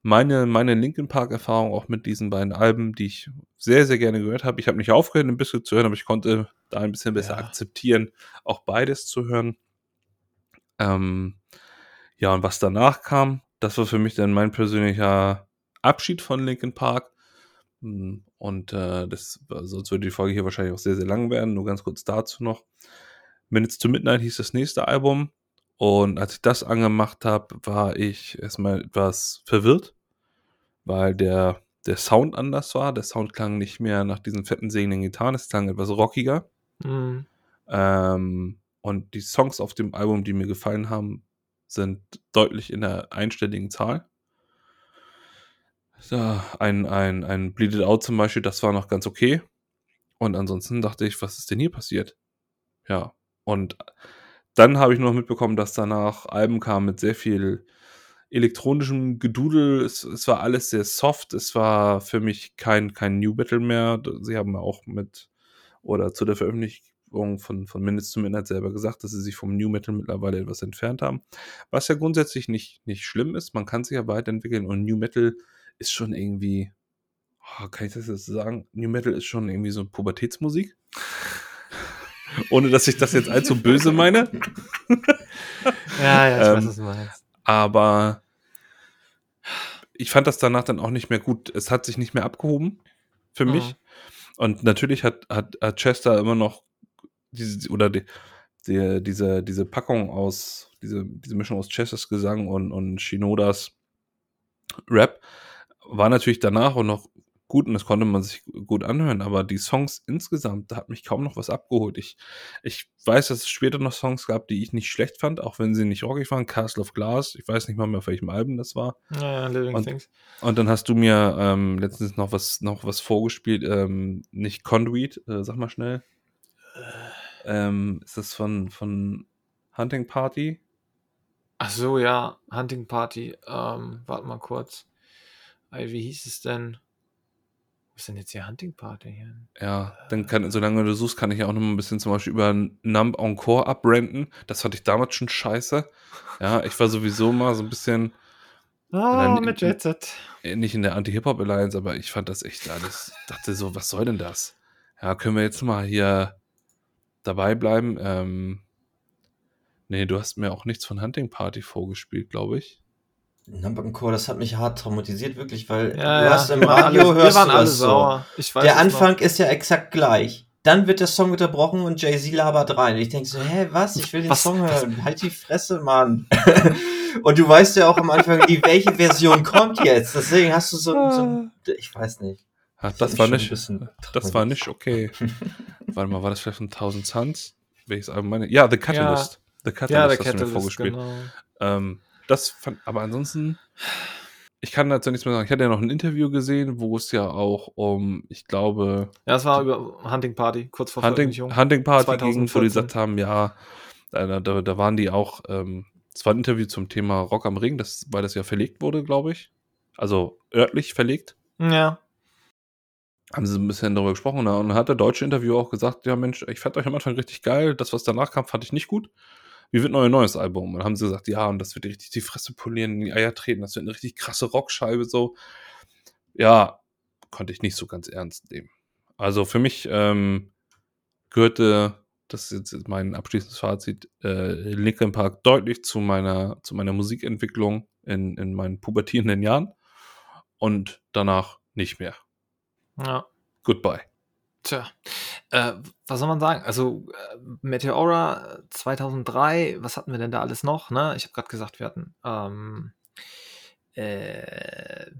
meine, meine Linkin Park-Erfahrung auch mit diesen beiden Alben, die ich sehr, sehr gerne gehört habe. Ich habe nicht aufgehört, ein bisschen zu hören, aber ich konnte da ein bisschen besser Ja. akzeptieren, auch beides zu hören. Ähm, ja, und was danach kam, das war für mich dann mein persönlicher Abschied von Linkin Park. Mm, Und äh, das, sonst würde die Folge hier wahrscheinlich auch sehr, sehr lang werden. Nur ganz kurz dazu noch. Minutes to Midnight hieß das nächste Album. Und als ich das angemacht habe, war ich erstmal etwas verwirrt, weil der, der Sound anders war. Der Sound klang nicht mehr nach diesen fetten singenden Gitarren, es klang etwas rockiger. Mhm. Ähm, und die Songs auf dem Album, die mir gefallen haben, sind deutlich in der einstelligen Zahl. Ja, ein, ein, ein Bleed It Out zum Beispiel, das war noch ganz okay. Und ansonsten dachte ich, was ist denn hier passiert? Ja, und dann habe ich noch mitbekommen, dass danach Alben kamen mit sehr viel elektronischem Gedudel. Es, es war alles sehr soft. Es war für mich kein, kein New Metal mehr. Sie haben auch mit oder zu der Von, von Minutes to Midnight selber gesagt, dass sie sich vom New Metal mittlerweile etwas entfernt haben. Was ja grundsätzlich nicht, nicht schlimm ist. Man kann sich ja weiterentwickeln und New Metal ist schon irgendwie, oh, kann ich das jetzt sagen? New Metal ist schon irgendwie so Pubertätsmusik. Ohne dass ich das jetzt allzu böse meine. Ja, ja, ich weiß, Ähm, was du meinst. Aber ich fand das danach dann auch nicht mehr gut. Es hat sich nicht mehr abgehoben für Mhm. mich. Und natürlich hat, hat, hat Chester immer noch diese, oder die, die, diese, diese Packung aus, diese, diese Mischung aus Chesters Gesang und, und Shinodas Rap war natürlich danach auch noch gut und das konnte man sich gut anhören, aber die Songs insgesamt, da hat mich kaum noch was abgeholt. Ich, ich weiß, dass es später noch Songs gab, die ich nicht schlecht fand, auch wenn sie nicht rockig waren. Castle of Glass, ich weiß nicht mal mehr, auf welchem Album das war. Ja, ja, Living Und- Things. Und dann hast du mir ähm, letztens noch was, noch was vorgespielt, ähm, nicht Conduit, äh, sag mal schnell. Ähm, ist das von, von Hunting Party? Ach so, ja, Hunting Party. Ähm, warte mal kurz. Ey, wie hieß es denn? Was ist denn jetzt hier Hunting Party hier? Ja, dann kann, solange du suchst, kann ich ja auch noch mal ein bisschen zum Beispiel über Numb Encore abrenten. Das fand ich damals schon scheiße. Ja, ich war sowieso mal so ein bisschen, Ah, Nein, mit in- Jet Set. äh, nicht in der Anti-Hip-Hop-Alliance, aber ich fand das echt alles, dachte so, was soll denn das? Ja, können wir jetzt mal hier dabei bleiben? Ähm, nee, du hast mir auch nichts von Hunting Party vorgespielt, glaube ich. Number Core, das hat mich hart traumatisiert, wirklich, weil Ja, du ja. hast im wir waren Radio alle, wir hörst waren du alle das so. sauer. Ich weiß Der es noch. Anfang ist ja exakt gleich. Dann wird der Song unterbrochen und Jay-Z labert rein. Ich denke so, hä, was? Ich will den Was- Song was- hören. Halt die Fresse, Mann. und du weißt ja auch am Anfang nie, welche Version kommt jetzt. Deswegen hast du so, so ein, ich weiß nicht. Ja, Das das war nicht, das war nicht okay. Warte mal, war das vielleicht von 1000 Suns? Welches Album meine? Ja, The Catalyst. The Catalyst Ja, der hast du mir Catalyst, vorgespielt. genau. Ähm, das fand, aber ansonsten, ich kann dazu nichts mehr sagen. Ich hatte ja noch ein Interview gesehen, wo es ja auch um, ich glaube, Ja, es war über Hunting Party, kurz vor Hunting. Hunting Party ging, wo die 2014. gesagt haben, ja, da, da, da waren die auch, ähm, es war ein Interview zum Thema Rock am Ring, das, weil das ja verlegt wurde, glaube ich. Also örtlich verlegt. Ja. Haben sie ein bisschen darüber gesprochen und dann hat der deutsche Interview auch gesagt, ja Mensch, ich fand euch am Anfang richtig geil, das, was danach kam, fand ich nicht gut. Wie wird euer neues Album? Und dann haben sie gesagt, ja, und das wird richtig die Fresse polieren, in die Eier treten, das wird eine richtig krasse Rockscheibe, so. Ja, konnte ich nicht so ganz ernst nehmen. Also für mich ähm, gehörte, das ist jetzt mein abschließendes Fazit, äh, Linkin Park deutlich zu meiner, zu meiner Musikentwicklung in, in meinen pubertierenden Jahren und danach nicht mehr. Ja. Goodbye. Tja, äh, was soll man sagen? Also äh, Meteora äh, 2003, was hatten wir denn da alles noch? Ne? Ich habe gerade gesagt, wir hatten ähm, äh,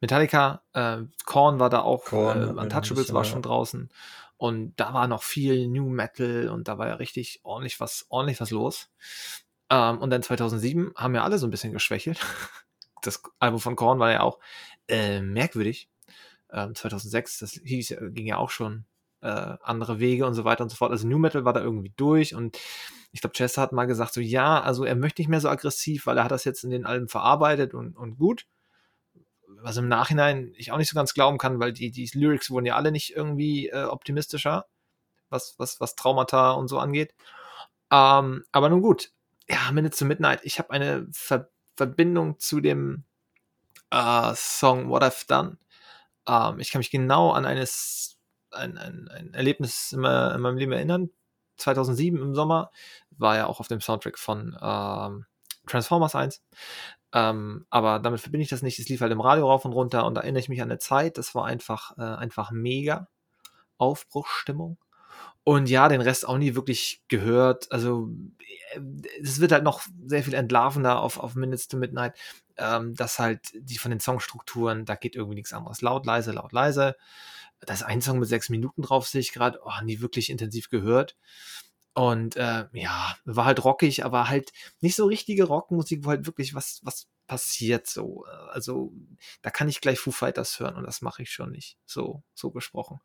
Metallica, äh, Korn war da auch, Korn äh, wir Untouchables war schon draußen und da war noch viel New Metal und da war ja richtig ordentlich was, ordentlich was los. Ähm, und dann 2007 haben ja alle so ein bisschen geschwächelt. Das Album von Korn war ja auch äh, merkwürdig ähm, 2006, das hieß, ging ja auch schon äh, andere Wege und so weiter und so fort. Also New Metal war da irgendwie durch und ich glaube, Chester hat mal gesagt, so ja, also er möchte nicht mehr so aggressiv, weil er hat das jetzt in den Alben verarbeitet und, und gut. Was im Nachhinein ich auch nicht so ganz glauben kann, weil die, die Lyrics wurden ja alle nicht irgendwie äh, optimistischer, was, was, was Traumata und so angeht. Ähm, aber nun gut. Ja, Minutes to Midnight. Ich habe eine Ver Verbindung zu dem äh, Song What I've Done. Ähm, ich kann mich genau an eines, ein, ein, ein Erlebnis in, in, meinem Leben erinnern. 2007 im Sommer war ja auch auf dem Soundtrack von ähm, Transformers 1. Ähm, aber damit verbinde ich das nicht. Es lief halt im Radio rauf und runter und da erinnere ich mich an eine Zeit. Das war einfach, äh, einfach mega. Aufbruchsstimmung. Und ja, den Rest auch nie wirklich gehört. Also, äh, es wird halt noch sehr viel entlarvender auf, auf Minutes to Midnight, ähm, dass halt die von den Songstrukturen, da geht irgendwie nichts anderes. Laut, leise, laut, leise. Da ist ein Song mit sechs Minuten drauf, sehe ich gerade, oh, nie wirklich intensiv gehört. Und äh, ja, war halt rockig, aber halt nicht so richtige Rockmusik, wo halt wirklich was, was passiert so. Also da kann ich gleich Foo Fighters hören und das mache ich schon nicht. So, so gesprochen.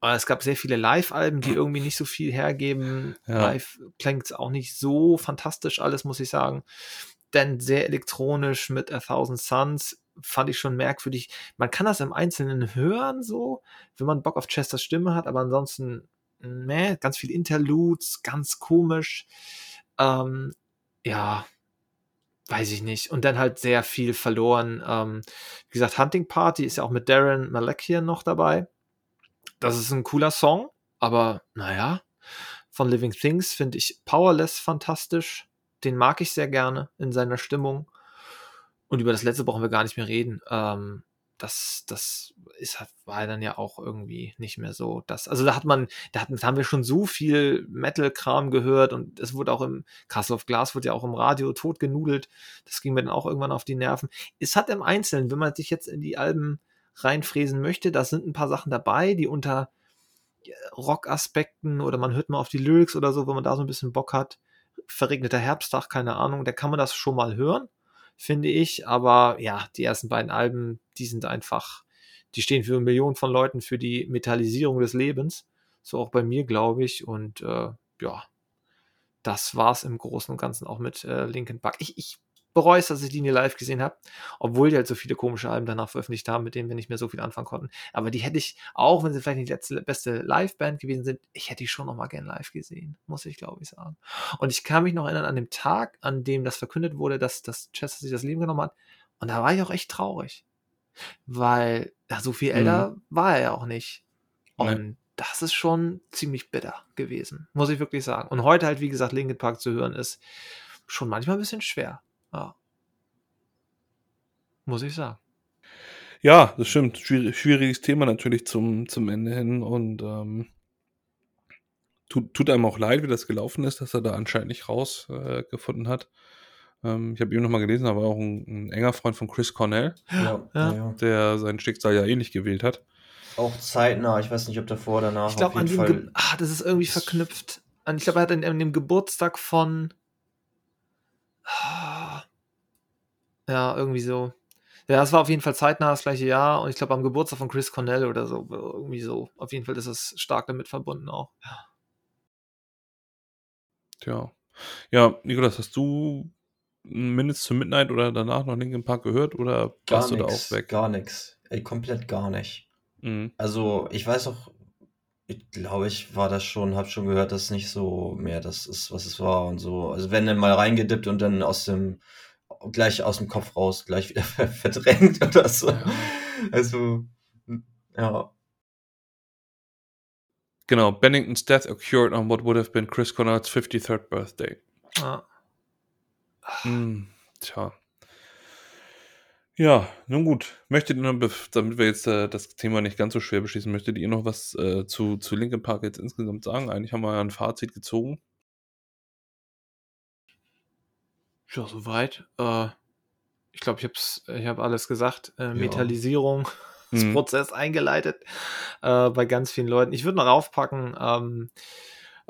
Aber es gab sehr viele Live-Alben, die irgendwie nicht so viel hergeben. Ja. Live klingt auch nicht so fantastisch alles, muss ich sagen. Denn sehr elektronisch mit A Thousand Suns fand ich schon merkwürdig. Man kann das im Einzelnen hören, so, wenn man Bock auf Chesters Stimme hat, aber ansonsten meh, ganz viel Interludes, ganz komisch. Ähm, ja, weiß ich nicht. Und dann halt sehr viel verloren. Ähm, wie gesagt, Hunting Party ist ja auch mit Darren Malakian noch dabei. Das ist ein cooler Song, aber naja. Von Living Things finde ich Powerless fantastisch. Den mag ich sehr gerne in seiner Stimmung. Und über das letzte brauchen wir gar nicht mehr reden. Ähm, das, das ist, war dann ja auch irgendwie nicht mehr so. Das, also da hat man, da, hat, da haben wir schon so viel Metal-Kram gehört und es wurde auch im Castle of Glass wurde ja auch im Radio totgenudelt. Das ging mir dann auch irgendwann auf die Nerven. Es hat im Einzelnen, wenn man sich jetzt in die Alben reinfräsen möchte, da sind ein paar Sachen dabei, die unter äh, Rock-Aspekten oder man hört mal auf die Lyrics oder so, wenn man da so ein bisschen Bock hat. Verregneter Herbsttag, keine Ahnung, da kann man das schon mal hören finde ich. Aber ja, die ersten beiden Alben, die sind einfach, die stehen für Millionen von Leuten für die Metallisierung des Lebens. So auch bei mir, glaube ich. Und äh, ja, das war es im Großen und Ganzen auch mit äh, Linkin Park. Ich, ich bereue es, dass ich die nie live gesehen habe, obwohl die halt so viele komische Alben danach veröffentlicht haben, mit denen wir nicht mehr so viel anfangen konnten. Aber die hätte ich, auch wenn sie vielleicht nicht die letzte, beste Live-Band gewesen sind, ich hätte die schon noch mal gern live gesehen, muss ich glaube ich sagen. Und ich kann mich noch erinnern an dem Tag, an dem das verkündet wurde, dass, dass Chester sich das Leben genommen hat. Und da war ich auch echt traurig. Weil ja, so viel älter mhm. war er ja auch nicht. Und Nein. das ist schon ziemlich bitter gewesen, muss ich wirklich sagen. Und heute halt, wie gesagt, Linkin Park zu hören, ist schon manchmal ein bisschen schwer. Ja. Muss ich sagen. Ja, das stimmt. Schwierig, schwieriges Thema natürlich zum, zum Ende hin und ähm, tut, tut einem auch leid, wie das gelaufen ist, dass er da anscheinend nicht rausgefunden äh, hat. Ähm, ich habe eben nochmal gelesen, er war auch ein, ein, enger Freund von Chris Cornell, ja, ja. der sein Schicksal ja ähnlich gewählt hat. Auch zeitnah, ich weiß nicht, ob davor oder danach. Ich glaube, an dem Fall ah, das ist irgendwie verknüpft. Ich glaube, er hat an, an dem Geburtstag von ja, irgendwie so. Ja, es war auf jeden Fall zeitnah das gleiche Jahr und ich glaube am Geburtstag von Chris Cornell oder so. Irgendwie so. Auf jeden Fall ist es stark damit verbunden auch. Ja. Tja. Ja, Nikolas, hast du Minutes to Midnight oder danach noch Linkin Park gehört oder gar warst nix, du da auch weg? Gar nichts. Komplett gar nicht. Mhm. Also, ich weiß auch, ich glaube, ich war das schon, habe schon gehört, dass nicht so mehr das ist, was es war und so. Also wenn dann mal reingedippt und dann aus dem gleich aus dem Kopf raus, gleich wieder verdrängt oder so. Ja. Also ja. Genau, Bennington's death occurred on what would have been Chris Cornell's 53rd birthday. Ah. Mm, tja. Ja, nun gut. Möchtet ihr noch, damit wir jetzt äh, das Thema nicht ganz so schwer beschließen, möchtet ihr noch was äh, zu, zu Linkin Park jetzt insgesamt sagen? Eigentlich haben wir ja ein Fazit gezogen. Ja, soweit. Äh, ich glaube, ich habe ich hab alles gesagt. Äh, ja. Metallisierung des mhm. Prozess eingeleitet äh, bei ganz vielen Leuten. Ich würde noch aufpacken, ähm,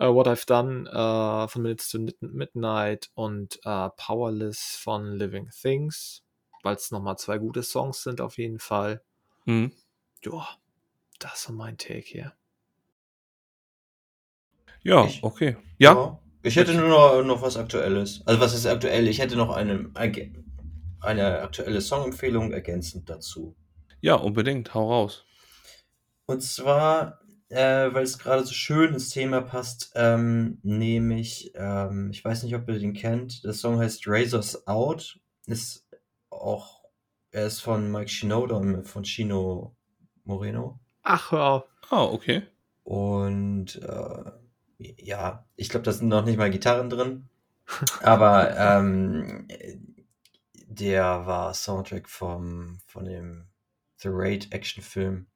uh, What I've Done uh, von Minutes to Midnight und uh, Powerless von Living Things weil es nochmal zwei gute Songs sind auf jeden Fall. Mhm. Ja, das ist mein Take hier. Ja, ich, okay. Ja? ja? Ich hätte nur noch, noch, was Aktuelles. Also was ist aktuell? Ich hätte noch eine, eine aktuelle Songempfehlung ergänzend dazu. Ja, unbedingt. Hau raus. Und zwar äh, weil es gerade so schön ins Thema passt, ähm, nehme ich, ähm, ich weiß nicht, ob ihr den kennt, der Song heißt Razors Out, ist auch, er ist von Mike Shinoda und von Chino Moreno. Ach, hör auf. Ah, okay. Und äh, ja, ich glaube, da sind noch nicht mal Gitarren drin. Aber ähm, der war Soundtrack vom, von dem The Raid Actionfilm.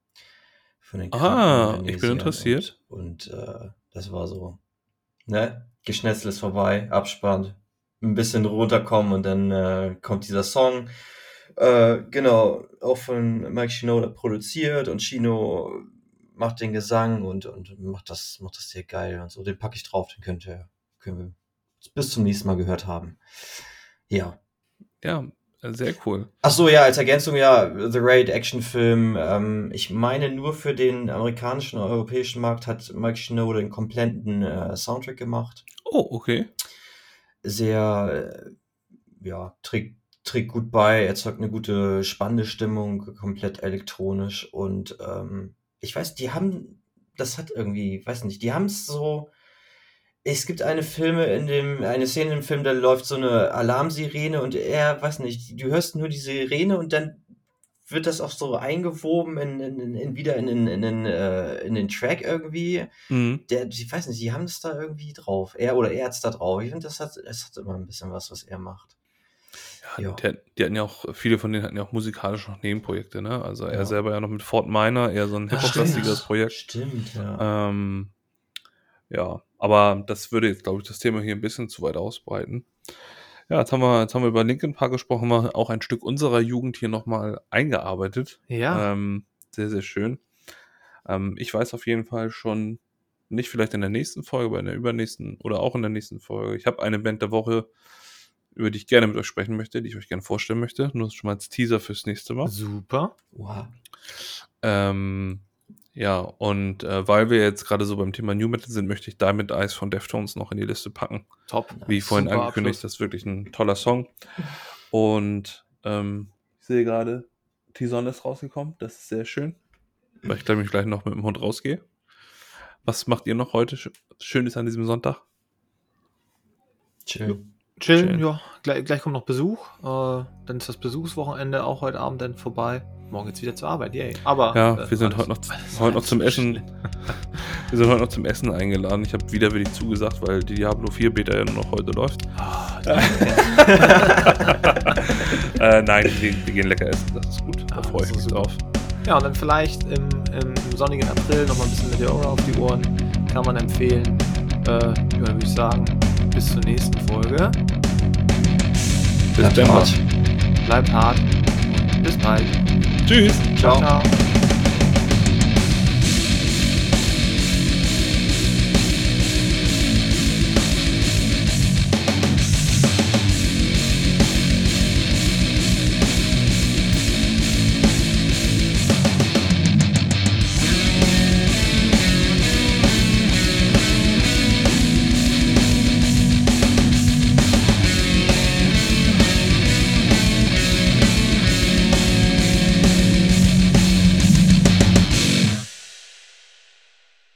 Von den Ah, ich bin interessiert. Und, und äh, das war so, ne? Geschnetzel ist vorbei, Abspann, ein bisschen runterkommen und dann äh, kommt dieser Song. Äh, genau, auch von Mike Shinoda produziert und Shino macht den Gesang und, und macht das, macht das sehr geil und so. Den packe ich drauf, den könnt ihr, können wir bis zum nächsten Mal gehört haben. Ja. Ja, sehr cool. Ach so, ja, als Ergänzung, ja, The Raid Actionfilm. Ähm, ich meine, nur für den amerikanischen und europäischen Markt hat Mike Shinoda den kompletten äh, Soundtrack gemacht. Oh, okay. Sehr, äh, ja, trägt, trägt gut bei, erzeugt eine gute, spannende Stimmung, komplett elektronisch und ähm, ich weiß, die haben, das hat irgendwie, weiß nicht, die haben es so. Es gibt eine Filme in dem, eine Szene im Film, da läuft so eine Alarmsirene und er, weiß nicht, du hörst nur die Sirene und dann wird das auch so eingewoben in, in, in, in wieder in, in, in, in, äh, in den Track irgendwie. Mhm. Der, ich weiß nicht, die haben es da irgendwie drauf. Er oder er hat's da drauf. Ich finde, das hat, es hat immer ein bisschen was, was er macht. Ja, Ja. Die, die hatten ja auch, viele von denen hatten ja auch musikalisch noch Nebenprojekte, ne? Also er Ja. selber ja noch mit Fort Minor, eher so ein hip-hop-lastiges Projekt. Stimmt, ja. Ähm, ja, aber das würde jetzt, glaube ich, das Thema hier ein bisschen zu weit ausbreiten. Ja, jetzt haben wir, jetzt haben wir über Linkin Park gesprochen, haben wir auch ein Stück unserer Jugend hier nochmal eingearbeitet. Ja. Ähm, sehr, sehr schön. Ähm, ich weiß auf jeden Fall schon, nicht vielleicht in der nächsten Folge, aber in der übernächsten oder auch in der nächsten Folge. Ich habe eine Band der Woche, über die ich gerne mit euch sprechen möchte, die ich euch gerne vorstellen möchte. Nur schon mal als Teaser fürs nächste Mal. Super. Wow. Ähm, ja, und äh, weil wir jetzt gerade so beim Thema New Metal sind, möchte ich Diamond Eyes von Deftones noch in die Liste packen. Top. Wie vorhin Super angekündigt, Abschluss. das ist wirklich ein toller Song. Und ähm, ich sehe gerade, die Sonne ist rausgekommen. Das ist sehr schön. Weil ich glaube, ich gleich noch mit dem Hund rausgehe. Was macht ihr noch heute Sch- Schönes an diesem Sonntag? Chill. Chillen, Chillen. ja. Gleich, gleich kommt noch Besuch. Äh, dann ist das Besuchswochenende auch heute Abend dann vorbei. Morgen geht's wieder zur Arbeit, yay. Aber. Ja, äh, wir sind heute noch, heute noch zum Essen. Wir sind heute noch zum Essen eingeladen. Ich habe widerwillig zugesagt, weil die Diablo 4 Beta ja nur noch heute läuft. Ah, äh, nein, wir, wir gehen lecker essen. Das ist gut. Da Ah, freue ich mich drauf. Ja, und dann vielleicht im, im sonnigen April nochmal ein bisschen Meteora auf die Ohren. Kann man empfehlen. Äh, ja, würde ich sagen, bis zur nächsten Folge. Bis Bleibt dann. hart. Bleibt hart. Bis bald. Tschüss. Ciao. ciao.